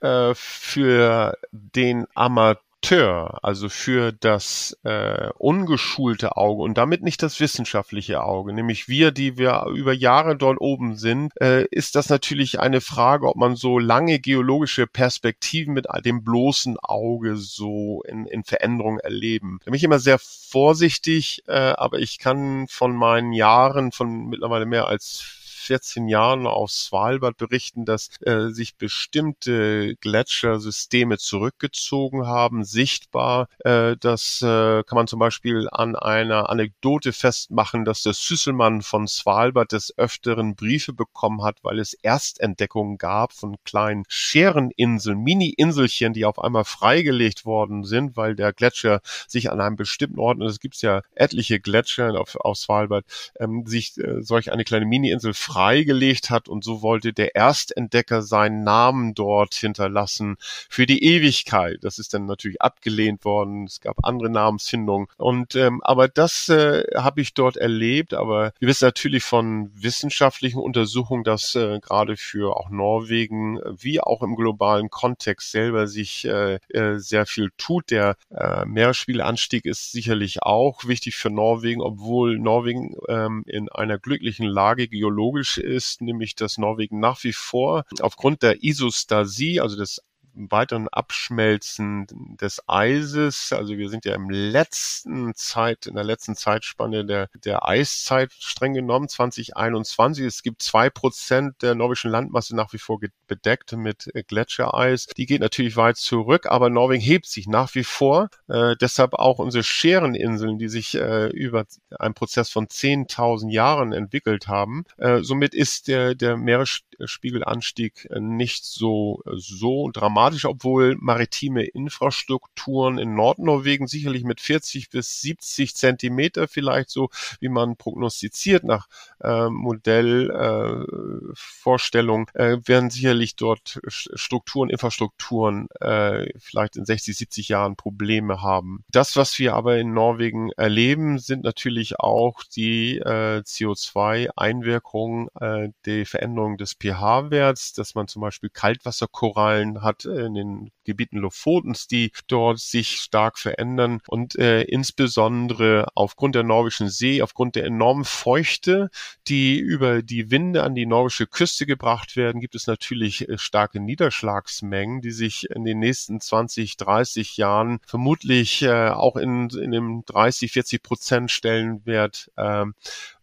äh, für den Amateur Amateur, also für das äh, ungeschulte Auge und damit nicht das wissenschaftliche Auge, nämlich wir, die wir über Jahre dort oben sind, äh, ist das natürlich eine Frage, ob man so lange geologische Perspektiven mit dem bloßen Auge so in, in Veränderungen erleben. Da bin ich immer sehr vorsichtig, äh, aber ich kann von meinen Jahren, von mittlerweile mehr als 14 Jahren auf Svalbard berichten, dass äh, sich bestimmte Gletschersysteme zurückgezogen haben, sichtbar. Äh, das äh, kann man zum Beispiel an einer Anekdote festmachen, dass der Süsselmann von Svalbard des Öfteren Briefe bekommen hat, weil es Erstentdeckungen gab von kleinen Schereninseln, Mini-Inselchen, die auf einmal freigelegt worden sind, weil der Gletscher sich an einem bestimmten Ort, und es gibt ja etliche Gletscher auf, auf Svalbard, ähm, sich äh, solch eine kleine Mini-Insel freigelegt hat und so wollte der Erstentdecker seinen Namen dort hinterlassen für die Ewigkeit. Das ist dann natürlich abgelehnt worden. Es gab andere Namensfindungen und ähm, aber das äh, habe ich dort erlebt. Aber wir wissen natürlich von wissenschaftlichen Untersuchungen, dass äh, gerade für auch Norwegen wie auch im globalen Kontext selber sich äh, äh, sehr viel tut. Der äh, Meeresspiegelanstieg ist sicherlich auch wichtig für Norwegen, obwohl Norwegen ähm, in einer glücklichen Lage geologisch typisch ist, nämlich dass Norwegen nach wie vor aufgrund der Isostasie, also des weiteren Abschmelzen des Eises. Also wir sind ja im letzten Zeit, in der letzten Zeitspanne der, der Eiszeit streng genommen, 2021. Es gibt zwei Prozent der norwegischen Landmasse nach wie vor bedeckt mit Gletschereis. Die geht natürlich weit zurück, aber Norwegen hebt sich nach wie vor. Äh, deshalb auch unsere Schereninseln, die sich äh, über einen Prozess von 10.000 Jahren entwickelt haben. Äh, somit ist der, der Meeresspiegelanstieg nicht so, so dramatisch dramatisch, obwohl maritime Infrastrukturen in Nordnorwegen sicherlich mit 40 bis 70 Zentimeter vielleicht so, wie man prognostiziert nach äh, Modellvorstellung, äh, äh, werden sicherlich dort Strukturen, Infrastrukturen äh, vielleicht in 60, 70 Jahren Probleme haben. Das, was wir aber in Norwegen erleben, sind natürlich auch die äh, CO2-Einwirkungen, äh, die Veränderung des pH-Werts, dass man zum Beispiel Kaltwasserkorallen hat in den Gebieten Lofotens, die dort sich stark verändern und äh, insbesondere aufgrund der norwegischen See, aufgrund der enormen Feuchte, die über die Winde an die norwegische Küste gebracht werden, gibt es natürlich äh, starke Niederschlagsmengen, die sich in den nächsten 20, 30 Jahren vermutlich äh, auch in, in dem 30, 40 Prozent Stellenwert ähm,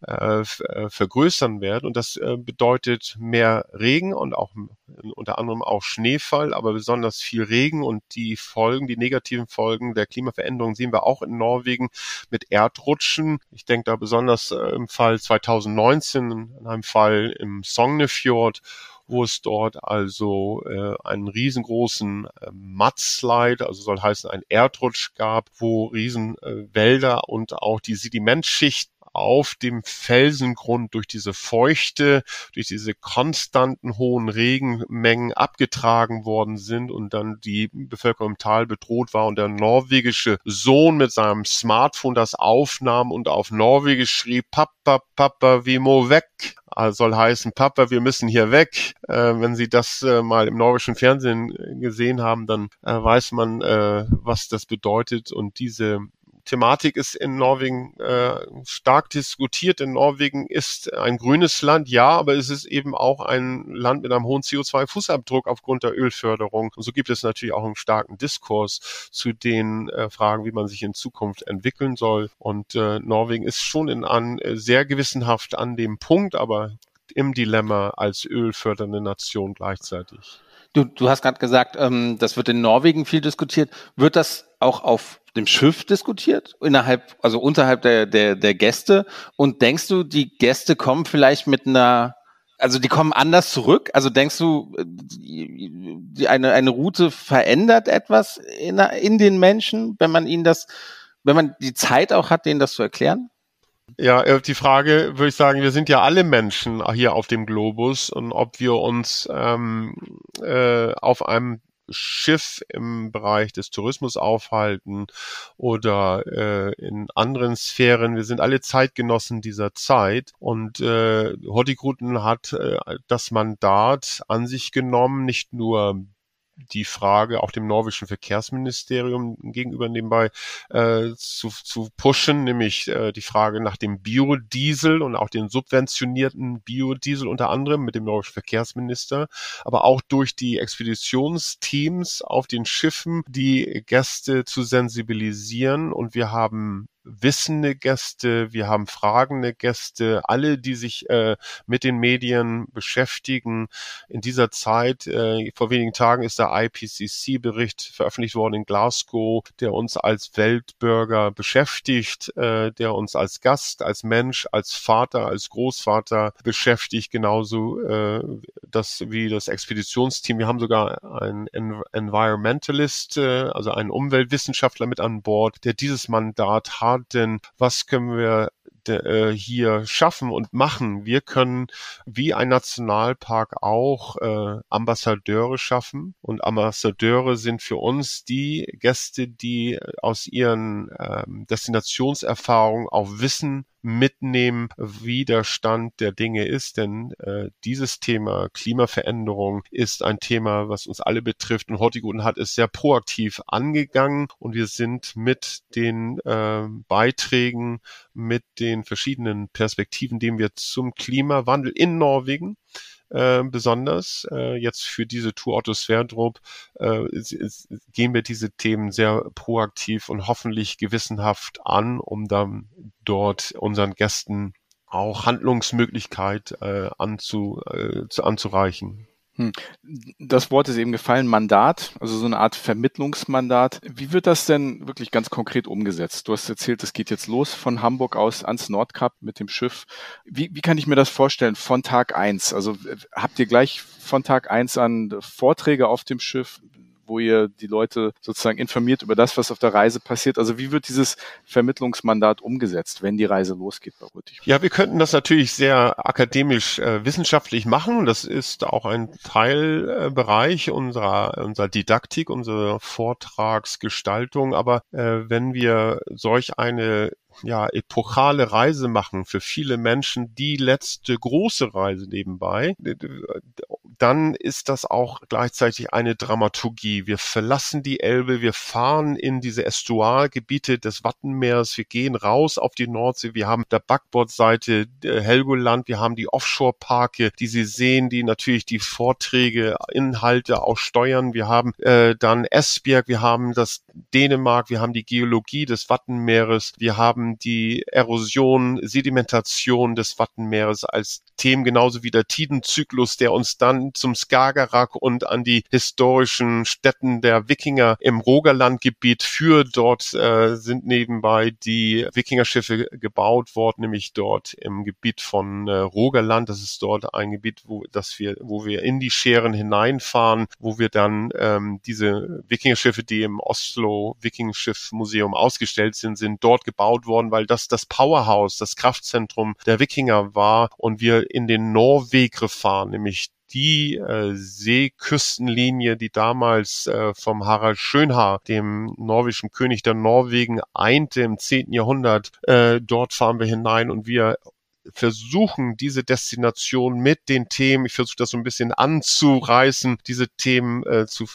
äh, äh, vergrößern werden. Und das äh, bedeutet mehr Regen und auch unter anderem auch Schneefall, aber besonders viel Regen und die Folgen, die negativen Folgen der Klimaveränderung sehen wir auch in Norwegen mit Erdrutschen. Ich denke da besonders äh, im Fall 2019, in einem Fall im Sognefjord wo es dort also äh, einen riesengroßen äh, Mudslide, also soll heißen ein Erdrutsch gab, wo Riesenwälder äh, und auch die Sedimentschicht auf dem Felsengrund durch diese Feuchte, durch diese konstanten hohen Regenmengen abgetragen worden sind und dann die Bevölkerung im Tal bedroht war und der norwegische Sohn mit seinem Smartphone das aufnahm und auf Norwegisch schrieb, Papa, Papa, wie mo weg? Also soll heißen, Papa, wir müssen hier weg. Äh, wenn Sie das äh, mal im norwegischen Fernsehen gesehen haben, dann äh, weiß man, äh, was das bedeutet. Und diese Thematik ist in Norwegen äh, stark diskutiert. In Norwegen ist ein grünes Land, ja, aber es ist eben auch ein Land mit einem hohen CO2-Fußabdruck aufgrund der Ölförderung. Und so gibt es natürlich auch einen starken Diskurs zu den äh, Fragen, wie man sich in Zukunft entwickeln soll. Und äh, Norwegen ist schon in an, äh, sehr gewissenhaft an dem Punkt, aber im Dilemma als ölfördernde Nation gleichzeitig. Du, du hast gerade gesagt, ähm, das wird in Norwegen viel diskutiert. Wird das auch auf dem Schiff diskutiert, innerhalb, also unterhalb der, der, der Gäste? Und denkst du, die Gäste kommen vielleicht mit einer, also die kommen anders zurück? Also denkst du, die, eine, eine Route verändert etwas in, in den Menschen, wenn man ihnen das, wenn man die Zeit auch hat, denen das zu erklären? Ja, äh, die Frage würde ich sagen, wir sind ja alle Menschen hier auf dem Globus und ob wir uns ähm, äh, auf einem Schiff im Bereich des Tourismus aufhalten oder äh, in anderen Sphären. Wir sind alle Zeitgenossen dieser Zeit und äh, Hortigruten hat äh, das Mandat an sich genommen, nicht nur die Frage auch dem norwegischen Verkehrsministerium gegenüber nebenbei äh, zu, zu pushen, nämlich äh, die Frage nach dem Biodiesel und auch den subventionierten Biodiesel unter anderem mit dem norwegischen Verkehrsminister, aber auch durch die Expeditionsteams auf den Schiffen die Gäste zu sensibilisieren. Und wir haben wissende Gäste, wir haben fragende Gäste, alle, die sich äh, mit den Medien beschäftigen. In dieser Zeit, äh, vor wenigen Tagen ist der IPCC-Bericht veröffentlicht worden in Glasgow, der uns als Weltbürger beschäftigt, äh, der uns als Gast, als Mensch, als Vater, als Großvater beschäftigt, genauso äh, das wie das Expeditionsteam. Wir haben sogar einen Environmentalist, äh, also einen Umweltwissenschaftler mit an Bord, der dieses Mandat hat denn was können wir äh, hier schaffen und machen. Wir können wie ein Nationalpark auch äh, Ambassadeure schaffen und Ambassadeure sind für uns die Gäste, die aus ihren ähm, Destinationserfahrungen auch wissen, mitnehmen, wie der Stand der Dinge ist. Denn äh, dieses Thema Klimaveränderung ist ein Thema, was uns alle betrifft. Und Hortiguten hat es sehr proaktiv angegangen und wir sind mit den äh, Beiträgen, mit den verschiedenen Perspektiven, denen wir zum Klimawandel in Norwegen äh, besonders. Äh, jetzt für diese Tour Otto Sverdrup äh, gehen wir diese Themen sehr proaktiv und hoffentlich gewissenhaft an, um dann dort unseren Gästen auch Handlungsmöglichkeit äh, anzu, äh, zu, anzureichen. Hm. Das Wort ist eben gefallen, Mandat, also so eine Art Vermittlungsmandat. Wie wird das denn wirklich ganz konkret umgesetzt? Du hast erzählt, es geht jetzt los von Hamburg aus ans Nordkap mit dem Schiff. Wie, wie kann ich mir das vorstellen von Tag eins? Also habt ihr gleich von Tag eins an Vorträge auf dem Schiff? Wo ihr die Leute sozusagen informiert über das, was auf der Reise passiert. Also wie wird dieses Vermittlungsmandat umgesetzt, wenn die Reise losgeht bei Rüttig? Ja, wir könnten das natürlich sehr akademisch äh, wissenschaftlich machen. Das ist auch ein Teilbereich unserer, unserer Didaktik, unserer Vortragsgestaltung. Aber äh, wenn wir solch eine ja, epochale Reise machen für viele Menschen, die letzte große Reise nebenbei, dann ist das auch gleichzeitig eine Dramaturgie. Wir verlassen die Elbe, wir fahren in diese Estuargebiete des Wattenmeers, wir gehen raus auf die Nordsee, wir haben der Backbordseite äh, Helgoland, wir haben die Offshore-Parke, die Sie sehen, die natürlich die Vorträge, Inhalte auch steuern. Wir haben äh, dann Esbjerg, wir haben das Dänemark, wir haben die Geologie des Wattenmeeres, wir haben die Erosion, Sedimentation des Wattenmeeres als Themen, genauso wie der Tidenzyklus, der uns dann zum Skagerrak und an die historischen Städten der Wikinger im Rogerlandgebiet führt. Dort äh, sind nebenbei die Wikingerschiffe gebaut worden, nämlich dort im Gebiet von äh, Rogerland. Das ist dort ein Gebiet, wo, das wir, wo wir in die Scheren hineinfahren, wo wir dann ähm, diese Wikingerschiffe, die im Oslo Wikingschiff-Museum ausgestellt sind, sind dort gebaut worden, weil das das Powerhouse, das Kraftzentrum der Wikinger war und wir in den Norwegre fahren, nämlich die äh, Seeküstenlinie, die damals äh, vom Harald Schönhaar, dem norwegischen König der Norwegen, einte im 10. Jahrhundert. Äh, dort fahren wir hinein und wir versuchen, diese Destination mit den Themen, ich versuche das so ein bisschen anzureißen, diese Themen äh, zu,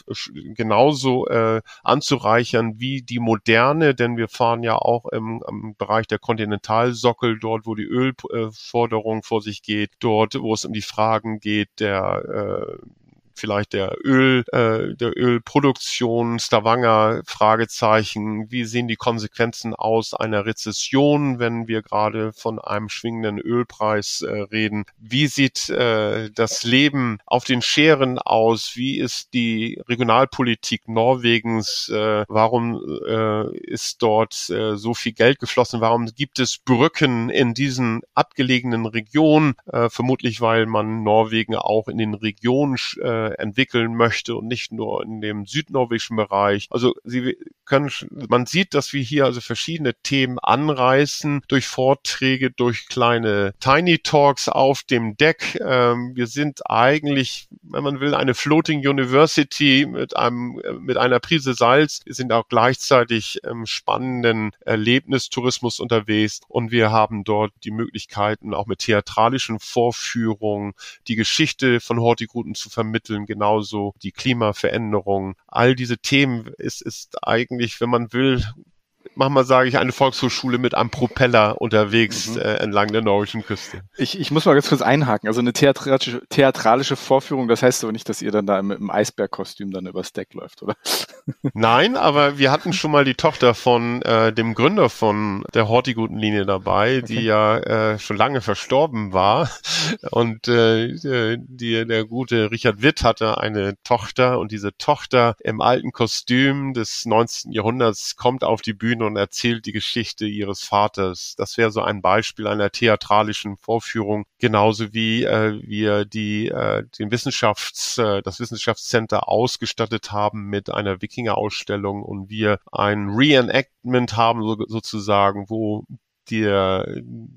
genauso äh, anzureichern wie die moderne, denn wir fahren ja auch im, im Bereich der Kontinentalsockel, dort wo die Ölforderung vor sich geht, dort wo es um die Fragen geht der äh, vielleicht der Öl, äh, der Ölproduktion, Stavanger, Fragezeichen, wie sehen die Konsequenzen aus einer Rezession, wenn wir gerade von einem schwingenden Ölpreis äh, reden? Wie sieht äh, das Leben auf den Scheren aus? Wie ist die Regionalpolitik Norwegens? Äh, warum äh, ist dort äh, so viel Geld geflossen? Warum gibt es Brücken in diesen abgelegenen Regionen? Äh, vermutlich, weil man Norwegen auch in den Regionen äh, entwickeln möchte und nicht nur in dem südnorwegischen Bereich. Also Sie können, man sieht, dass wir hier also verschiedene Themen anreißen durch Vorträge, durch kleine Tiny Talks auf dem Deck. Ähm, wir sind eigentlich, wenn man will, eine Floating University mit einem, mit einer Prise Salz. Wir sind auch gleichzeitig im spannenden Erlebnistourismus unterwegs und wir haben dort die Möglichkeiten, auch mit theatralischen Vorführungen die Geschichte von Hortigruten zu vermitteln, genauso die Klimaveränderung. All diese Themen ist, ist eigentlich, wenn man will, manchmal sage ich, eine Volkshochschule mit einem Propeller unterwegs mhm. äh, entlang der norwegischen Küste. Ich, ich muss mal ganz kurz einhaken. Also eine theatralische, theatralische Vorführung, das heißt aber nicht, dass ihr dann da im, im Eisbergkostüm dann übers Deck läuft, oder? Nein, aber wir hatten schon mal die Tochter von äh, dem Gründer von der Hortigutenlinie dabei, okay. die ja äh, schon lange verstorben war. Und äh, die, der gute Richard Witt hatte eine Tochter und diese Tochter im alten Kostüm des 19. Jahrhunderts kommt auf die Bühne und erzählt die Geschichte ihres Vaters. Das wäre so ein Beispiel einer theatralischen Vorführung, genauso wie äh, wir die äh, den Wissenschafts äh, das Wissenschaftscenter ausgestattet haben mit einer Wikinger-Ausstellung und wir ein Reenactment haben so, sozusagen, wo die,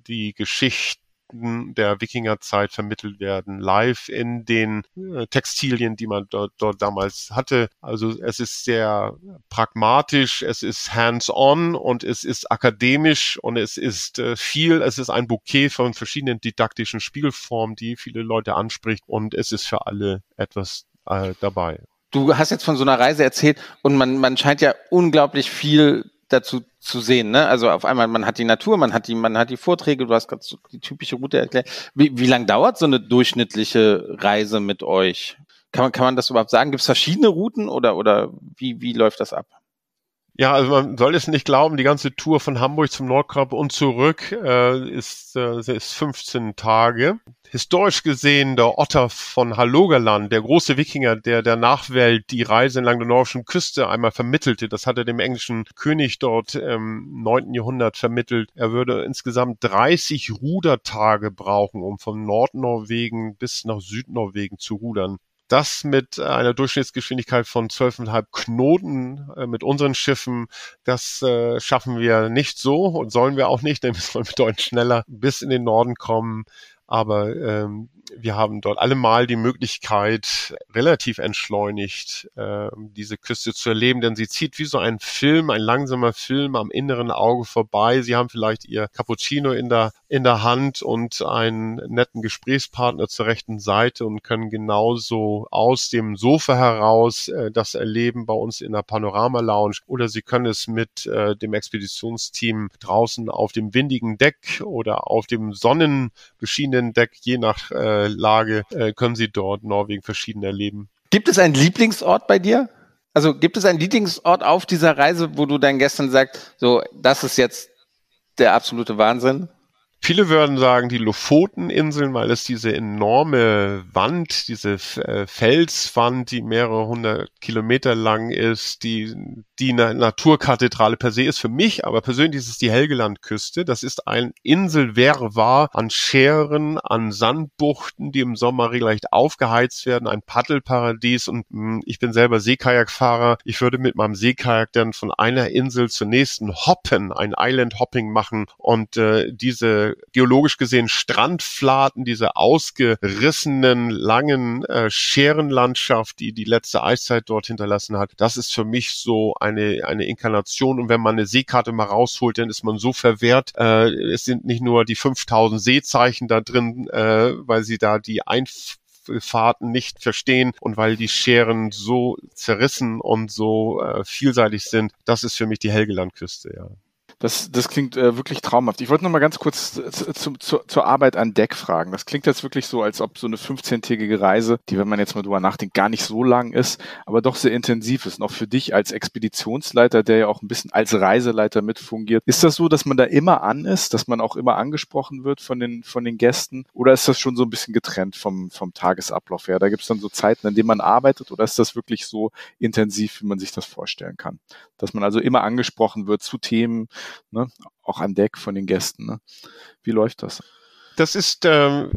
die Geschichte der Wikingerzeit vermittelt werden, live in den äh, Textilien, die man dort, dort damals hatte. Also es ist sehr pragmatisch, es ist hands-on und es ist akademisch und es ist äh, viel, es ist ein Bouquet von verschiedenen didaktischen Spielformen, die viele Leute anspricht und es ist für alle etwas äh, dabei. Du hast jetzt von so einer Reise erzählt und man, man scheint ja unglaublich viel dazu zu sehen. Ne? Also auf einmal, man hat die Natur, man hat die, man hat die Vorträge, du hast gerade so die typische Route erklärt. Wie, wie lang dauert so eine durchschnittliche Reise mit euch? Kann man, kann man das überhaupt sagen? Gibt es verschiedene Routen oder, oder wie, wie läuft das ab? Ja, also man soll es nicht glauben, die ganze Tour von Hamburg zum Nordkap und zurück äh, ist, äh, ist 15 Tage. Historisch gesehen der Otter von Hallogerland, der große Wikinger, der der Nachwelt die Reise entlang der nordischen Küste einmal vermittelte, das hat er dem englischen König dort im 9. Jahrhundert vermittelt. Er würde insgesamt 30 Rudertage brauchen, um von Nordnorwegen bis nach Südnorwegen zu rudern das mit einer Durchschnittsgeschwindigkeit von 12,5 Knoten äh, mit unseren Schiffen, das äh, schaffen wir nicht so und sollen wir auch nicht, denn wir sollen bedeutend schneller bis in den Norden kommen. Aber ähm, wir haben dort allemal die Möglichkeit, relativ entschleunigt äh, diese Küste zu erleben, denn sie zieht wie so ein Film, ein langsamer Film am inneren Auge vorbei. Sie haben vielleicht ihr Cappuccino in der, in der Hand und einen netten Gesprächspartner zur rechten Seite und können genauso aus dem Sofa heraus äh, das erleben bei uns in der Panorama Lounge oder sie können es mit äh, dem Expeditionsteam draußen auf dem windigen Deck oder auf dem sonnenbeschienenen Deck, je nach äh, Lage äh, können sie dort Norwegen verschieden erleben. Gibt es einen Lieblingsort bei dir? Also gibt es einen Lieblingsort auf dieser Reise, wo du deinen Gästen sagst, so, das ist jetzt der absolute Wahnsinn? Viele würden sagen die Lofoteninseln, weil es diese enorme Wand, diese äh, Felswand, die mehrere hundert Kilometer lang ist, die die Naturkathedrale per se ist für mich, aber persönlich ist es die Helgelandküste. Das ist ein Inselwirrwarr an Scheren, an Sandbuchten, die im Sommer regelrecht aufgeheizt werden, ein Paddelparadies und mh, hm, ich bin selber Seekajakfahrer. Ich würde mit meinem Seekajak dann von einer Insel zur nächsten hoppen, ein Island Hopping machen und äh, diese geologisch gesehen Strandflaten, diese ausgerissenen, langen äh, Scherenlandschaft, die die letzte Eiszeit dort hinterlassen hat, das ist für mich so eine, eine Inkarnation. Und wenn man eine Seekarte mal rausholt, dann ist man so verwehrt. Äh, es sind nicht nur die 5000 Seezeichen da drin, äh, weil sie da die Einfahrten nicht verstehen und weil die Scheren so zerrissen und so äh, vielseitig sind, das ist für mich die Helgelandküste, ja. Das, das klingt äh, wirklich traumhaft. Ich wollte noch mal ganz kurz zu, zu, zu, zur Arbeit an Deck fragen. Das klingt jetzt wirklich so, als ob so eine 15-tägige Reise, die, wenn man jetzt mal drüber nachdenkt, gar nicht so lang ist, aber doch sehr intensiv ist. Auch für dich als Expeditionsleiter, der ja auch ein bisschen als Reiseleiter mitfungiert. Ist das so, dass man da immer an ist, dass man auch immer angesprochen wird von den, von den Gästen? Oder ist das schon so ein bisschen getrennt vom, vom Tagesablauf her? Da gibt es dann so Zeiten, in denen man arbeitet oder ist das wirklich so intensiv, wie man sich das vorstellen kann? Dass man also immer angesprochen wird zu Themen, ne? auch an Deck von den Gästen. Ne? Wie läuft das? Das ist ähm,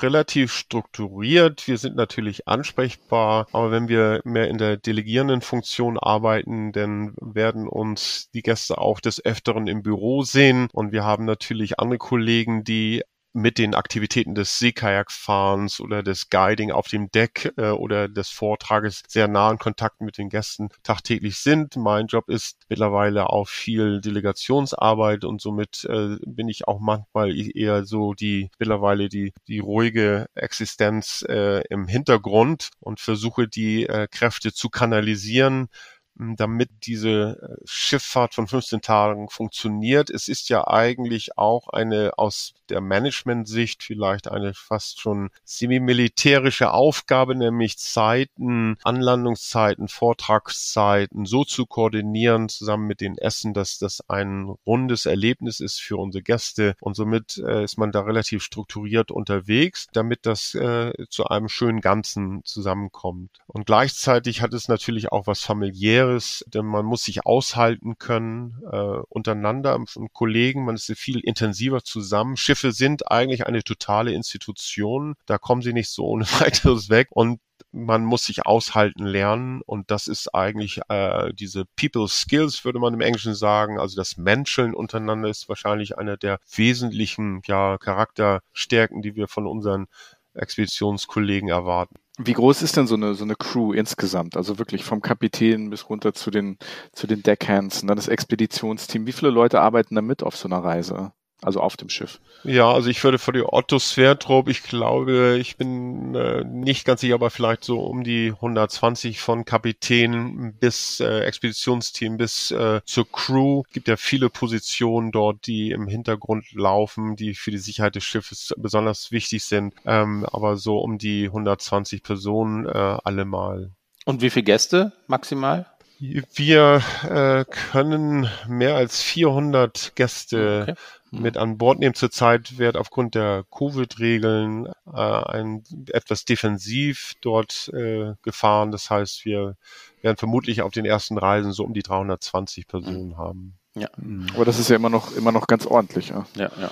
relativ strukturiert. Wir sind natürlich ansprechbar, aber wenn wir mehr in der delegierenden Funktion arbeiten, dann werden uns die Gäste auch des Öfteren im Büro sehen und wir haben natürlich andere Kollegen, die mit den Aktivitäten des Seekajakfahrens oder des Guiding auf dem Deck äh, oder des Vortrages sehr nah in Kontakt mit den Gästen tagtäglich sind. Mein Job ist mittlerweile auch viel Delegationsarbeit und somit äh, bin ich auch manchmal eher so die mittlerweile die die ruhige Existenz äh, im Hintergrund und versuche die äh, Kräfte zu kanalisieren damit diese äh, Schifffahrt von 15 Tagen funktioniert. Es ist ja eigentlich auch eine aus der Management-Sicht vielleicht eine fast schon semi-militärische Aufgabe, nämlich Zeiten, Anlandungszeiten, Vortragszeiten so zu koordinieren zusammen mit den Essen, dass das ein rundes Erlebnis ist für unsere Gäste und somit äh, ist man da relativ strukturiert unterwegs, damit das äh, zu einem schönen Ganzen zusammenkommt. Und gleichzeitig hat es natürlich auch was familiäres Schweres, denn man muss sich aushalten können äh, untereinander von Kollegen, man ist viel intensiver zusammen. Schiffe sind eigentlich eine totale Institution, da kommen sie nicht so ohne weiteres weg und man muss sich aushalten lernen und das ist eigentlich äh, diese People Skills, würde man im Englischen sagen. Also das Menscheln untereinander ist wahrscheinlich einer der wesentlichen ja, Charakterstärken, die wir von unseren Expeditionskollegen erwarten. Wie groß ist denn so eine, so eine Crew insgesamt? Also wirklich vom Kapitän bis runter zu den, zu den Deckhands und dann das Expeditionsteam. Wie viele Leute arbeiten da mit auf so einer Reise? Also auf dem Schiff. Ja, also ich würde für die Otto Sverdrup, ich glaube, ich bin äh, nicht ganz sicher, aber vielleicht so um die 120 von Kapitän bis äh, Expeditionsteam bis äh, zur Crew. Es gibt ja viele Positionen dort, die im Hintergrund laufen, die für die Sicherheit des Schiffes besonders wichtig sind. Ähm, aber so um die 120 Personen äh, allemal. Und wie viele Gäste maximal? Wir äh, können mehr als 400 Gäste okay mit an Bord nehmen. Zurzeit wird aufgrund der Covid-Regeln äh, ein etwas defensiv dort äh, gefahren. Das heißt, wir werden vermutlich auf den ersten Reisen so um die 320 Personen mhm. haben. Ja. Aber das ist ja immer noch immer noch ganz ordentlich. Ja, ja. Ja,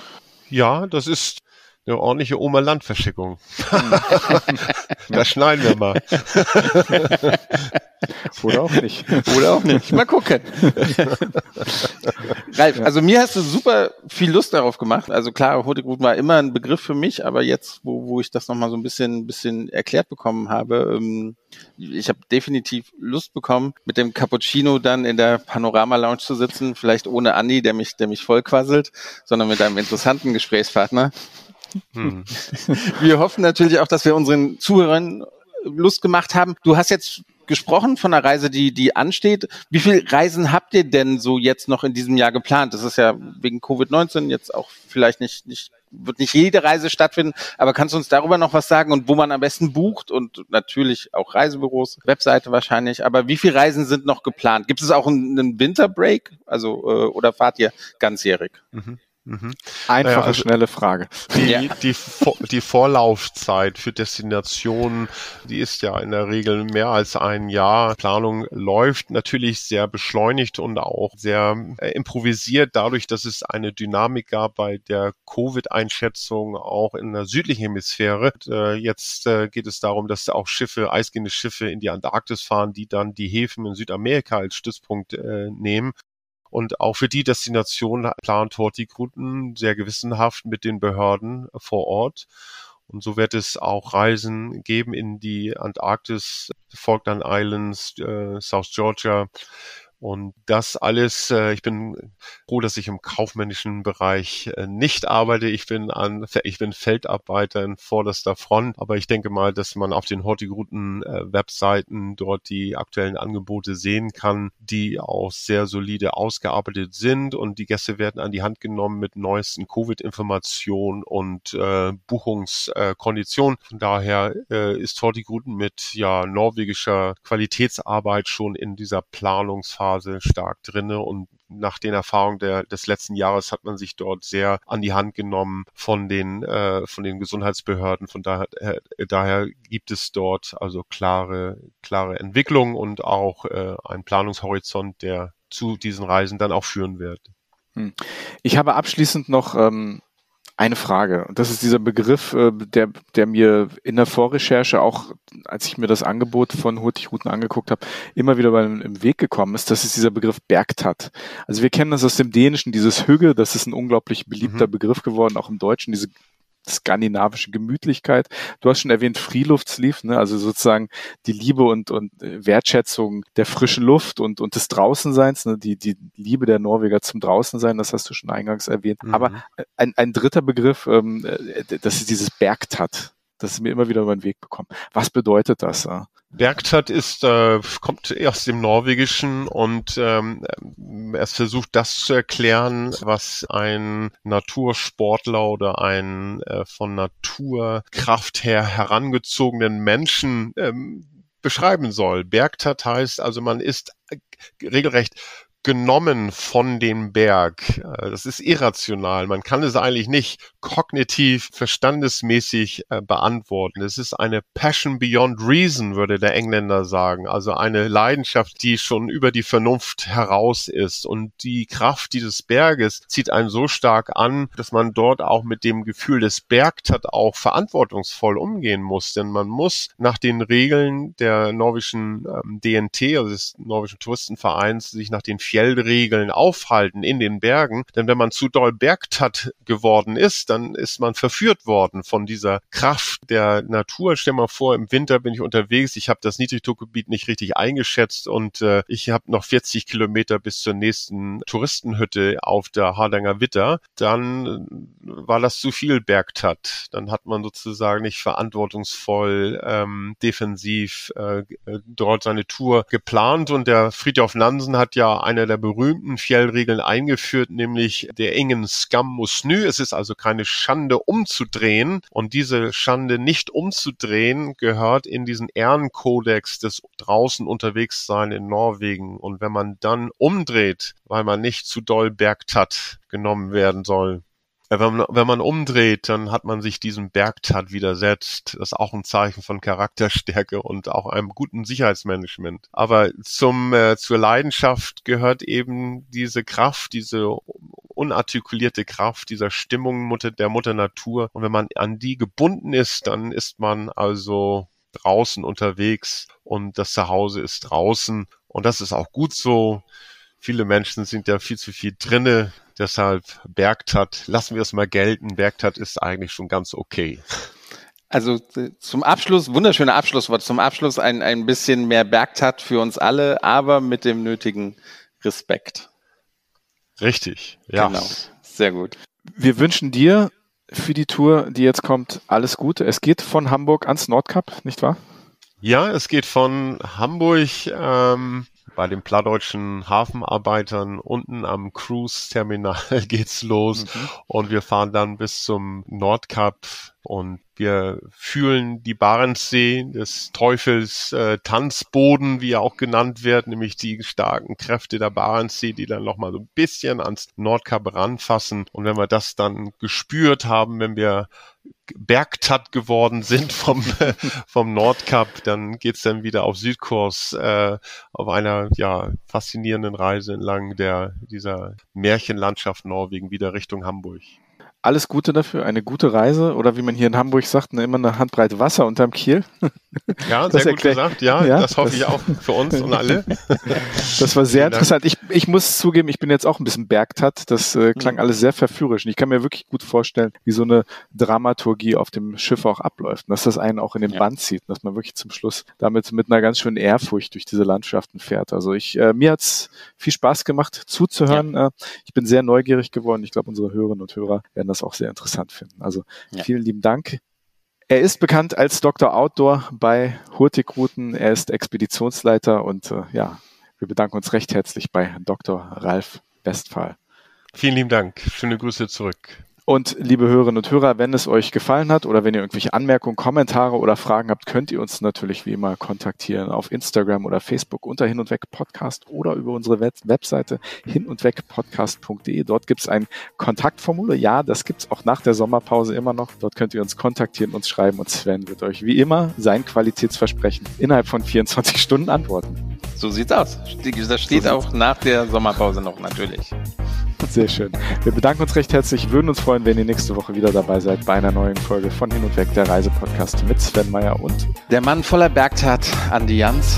ja das ist eine ordentliche Oma-Land-Verschickung. das schneiden wir mal. Oder auch nicht. Oder auch nicht. Mal gucken. Ralf, also mir hast du super viel Lust darauf gemacht. Also klar, Hurtigruten war immer ein Begriff für mich, aber jetzt, wo, wo ich das nochmal so ein bisschen, bisschen erklärt bekommen habe, ähm, ich habe definitiv Lust bekommen, mit dem Cappuccino dann in der Panorama Lounge zu sitzen, vielleicht ohne Andi, der mich, der mich vollquasselt, sondern mit einem interessanten Gesprächspartner. Hm. Wir hoffen natürlich auch, dass wir unseren Zuhörern Lust gemacht haben. Du hast jetzt gesprochen von einer Reise, die, die ansteht. Wie viele Reisen habt ihr denn so jetzt noch in diesem Jahr geplant? Das ist ja wegen Covid-19 jetzt auch vielleicht nicht, nicht, wird nicht jede Reise stattfinden, aber kannst du uns darüber noch was sagen und wo man am besten bucht und natürlich auch Reisebüros, Webseite wahrscheinlich, aber wie viele Reisen sind noch geplant? Gibt es auch einen, einen Winterbreak? Also, äh, oder fahrt ihr ganzjährig? Mhm. Mhm. Einfache, naja, also schnelle Frage. Die, ja. die, die Vorlaufzeit für Destinationen, die ist ja in der Regel mehr als ein Jahr. Planung läuft natürlich sehr beschleunigt und auch sehr äh, improvisiert, dadurch, dass es eine Dynamik gab bei der Covid-Einschätzung auch in der südlichen Hemisphäre. Äh, jetzt äh, geht es darum, dass auch Schiffe, eisgehende Schiffe in die Antarktis fahren, die dann die Häfen in Südamerika als Stützpunkt äh, nehmen. Und auch für die Destination plant Hortigruten sehr gewissenhaft mit den Behörden vor Ort. Und so wird es auch Reisen geben in die Antarktis, Falkland Islands, äh, South Georgia, und das alles, äh, ich bin froh, dass ich im kaufmännischen Bereich äh, nicht arbeite. Ich bin an, ich bin Feldarbeiter in vorderster Front. Aber ich denke mal, dass man auf den Hortigruten äh, Webseiten dort die aktuellen Angebote sehen kann, die auch sehr solide ausgearbeitet sind. Und die Gäste werden an die Hand genommen mit neuesten Covid-Informationen und äh, Buchungskonditionen. Von daher äh, ist Hortigruten mit ja norwegischer Qualitätsarbeit schon in dieser Planungsphase Phase stark drinne und nach den Erfahrungen der, des letzten Jahres hat man sich dort sehr an die Hand genommen von den äh, von den Gesundheitsbehörden. Von daher, äh, daher gibt es dort also klare klare Entwicklung und auch äh, einen Planungshorizont, der zu diesen Reisen dann auch führen wird. Hm. Ich habe abschließend noch ähm, eine Frage. Und das ist dieser Begriff, äh, der, der mir in der Vorrecherche auch, als ich mir das Angebot von Hurtigruten angeguckt habe, immer wieder mal im Weg gekommen ist. Das ist dieser Begriff Bergtat. Also wir kennen das aus dem Dänischen, dieses Hügge, das ist ein unglaublich beliebter mhm. Begriff geworden, auch im Deutschen, diese skandinavische Gemütlichkeit. Du hast schon erwähnt Freeluftsleaf, ne? also sozusagen die Liebe und, und äh, Wertschätzung der frischen Luft und, und des Draußenseins, ne? die, die Liebe der Norweger zum Draußensein, das hast du schon eingangs erwähnt. Mhm. Aber äh, ein, ein dritter Begriff, ähm, äh, das ist dieses Bergtat. Das ist mir immer wieder über den Weg bekommen. Was bedeutet das? Bergtat ist, äh, kommt aus dem Norwegischen und ähm, es versucht das zu erklären, was ein Natursportler oder ein äh, von Naturkraft her herangezogenen Menschen ähm, beschreiben soll. Bergtat heißt also, man ist regelrecht genommen von dem Berg. Äh, das ist irrational. Man kann es eigentlich nicht kognitiv, verstandesmäßig äh, beantworten. Es ist eine Passion beyond reason, würde der Engländer sagen. Also eine Leidenschaft, die schon über die Vernunft heraus ist. Und die Kraft dieses Berges zieht einen so stark an, dass man dort auch mit dem Gefühl des Bergtat auch verantwortungsvoll umgehen muss. Denn man muss nach den Regeln der norwegischen ähm, DNT, also des norwegischen Touristenvereins, sich nach den Fjellregeln aufhalten in den Bergen. Denn wenn man zu doll Bergtat geworden ist, dann ist man verführt worden von dieser Kraft der Natur. Stell mal vor, im Winter bin ich unterwegs, ich habe das Niedrigdruckgebiet nicht richtig eingeschätzt und äh, ich habe noch 40 Kilometer bis zur nächsten Touristenhütte auf der Hardanger Witter. Dann äh, war das zu viel Bergtat. Dann hat man sozusagen nicht verantwortungsvoll ähm, defensiv äh, dort seine Tour geplant und der Friedhof Nansen hat ja eine der berühmten Fjellregeln eingeführt, nämlich der engen Skam muss nü. Es ist also keine Schande umzudrehen. Und diese Schande nicht umzudrehen gehört in diesen Ehrenkodex des draußen unterwegs sein in Norwegen. Und wenn man dann umdreht, weil man nicht zu doll Bergtat genommen werden soll, wenn man, wenn man umdreht, dann hat man sich diesem Bergtat widersetzt. Das ist auch ein Zeichen von Charakterstärke und auch einem guten Sicherheitsmanagement. Aber zum, äh, zur Leidenschaft gehört eben diese Kraft, diese unartikulierte Kraft dieser Stimmung der Mutter Natur. Und wenn man an die gebunden ist, dann ist man also draußen unterwegs und das Zuhause ist draußen. Und das ist auch gut so. Viele Menschen sind ja viel zu viel drinne Deshalb Bergtat, lassen wir es mal gelten. Bergtat ist eigentlich schon ganz okay. Also zum Abschluss, wunderschöne Abschlusswort, zum Abschluss ein, ein bisschen mehr Bergtat für uns alle, aber mit dem nötigen Respekt. Richtig, ja. Genau, sehr gut. Wir wünschen dir für die Tour, die jetzt kommt, alles Gute. Es geht von Hamburg ans Nordkap, nicht wahr? Ja, es geht von Hamburg ähm, bei den plattdeutschen Hafenarbeitern unten am Cruise-Terminal geht's los mhm. und wir fahren dann bis zum Nordkap und wir fühlen die Barentssee des Teufels äh, Tanzboden, wie er auch genannt wird, nämlich die starken Kräfte der Barentssee, die dann nochmal so ein bisschen ans Nordkap ranfassen. Und wenn wir das dann gespürt haben, wenn wir Bergtat geworden sind vom, vom Nordkap, dann geht's dann wieder auf Südkurs äh, auf einer ja faszinierenden Reise entlang der dieser Märchenlandschaft Norwegen wieder Richtung Hamburg alles Gute dafür, eine gute Reise oder wie man hier in Hamburg sagt, ne, immer eine Handbreit Wasser unterm Kiel. Ja, sehr gut gesagt. Ja, ja das hoffe das, ich auch für uns und alle. Das war sehr interessant. Ich, ich muss zugeben, ich bin jetzt auch ein bisschen Bergtat. Das äh, klang mhm. alles sehr verführerisch. Und ich kann mir wirklich gut vorstellen, wie so eine Dramaturgie auf dem Schiff auch abläuft. Und dass das einen auch in den ja. Band zieht. dass man wirklich zum Schluss damit mit einer ganz schönen Ehrfurcht durch diese Landschaften fährt. Also ich, äh, mir hat's viel Spaß gemacht zuzuhören. Ja. Äh, ich bin sehr neugierig geworden. Ich glaube, unsere Hörerinnen und Hörer werden das auch sehr interessant finden. Also ja. vielen lieben Dank. Er ist bekannt als Dr. Outdoor bei Hurtigruten. Er ist Expeditionsleiter und äh, ja, wir bedanken uns recht herzlich bei Dr. Ralf Westphal. Vielen lieben Dank. Schöne Grüße zurück. Und liebe Hörerinnen und Hörer, wenn es euch gefallen hat oder wenn ihr irgendwelche Anmerkungen, Kommentare oder Fragen habt, könnt ihr uns natürlich wie immer kontaktieren auf Instagram oder Facebook unter Hin und Weg Podcast oder über unsere Web Webseite hin und weg podcast.de. Dort gibt es ein Kontaktformular. Ja, das gibt es auch nach der Sommerpause immer noch. Dort könnt ihr uns kontaktieren, uns schreiben und Sven wird euch wie immer sein Qualitätsversprechen innerhalb von 24 Stunden antworten. So sieht's aus. Das steht so auch nach der Sommerpause noch natürlich. Sehr schön. Wir bedanken uns recht herzlich, würden uns freuen, wenn ihr nächste Woche wieder dabei seid bei einer neuen Folge von Hin und Weg, der Reisepodcast mit Sven Meyer und der Mann voller Bergtat, Andi Jans.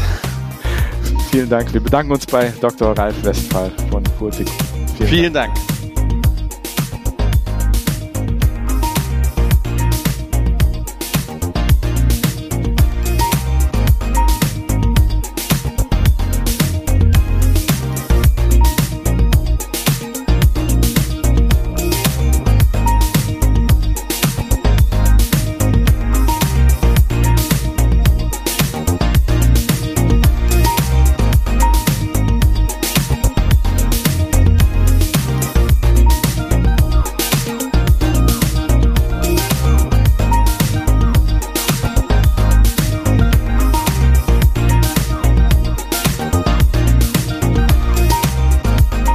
Vielen Dank. Wir bedanken uns bei Dr. Ralf Westphal von Purtik. Vielen, Vielen Dank. Dank.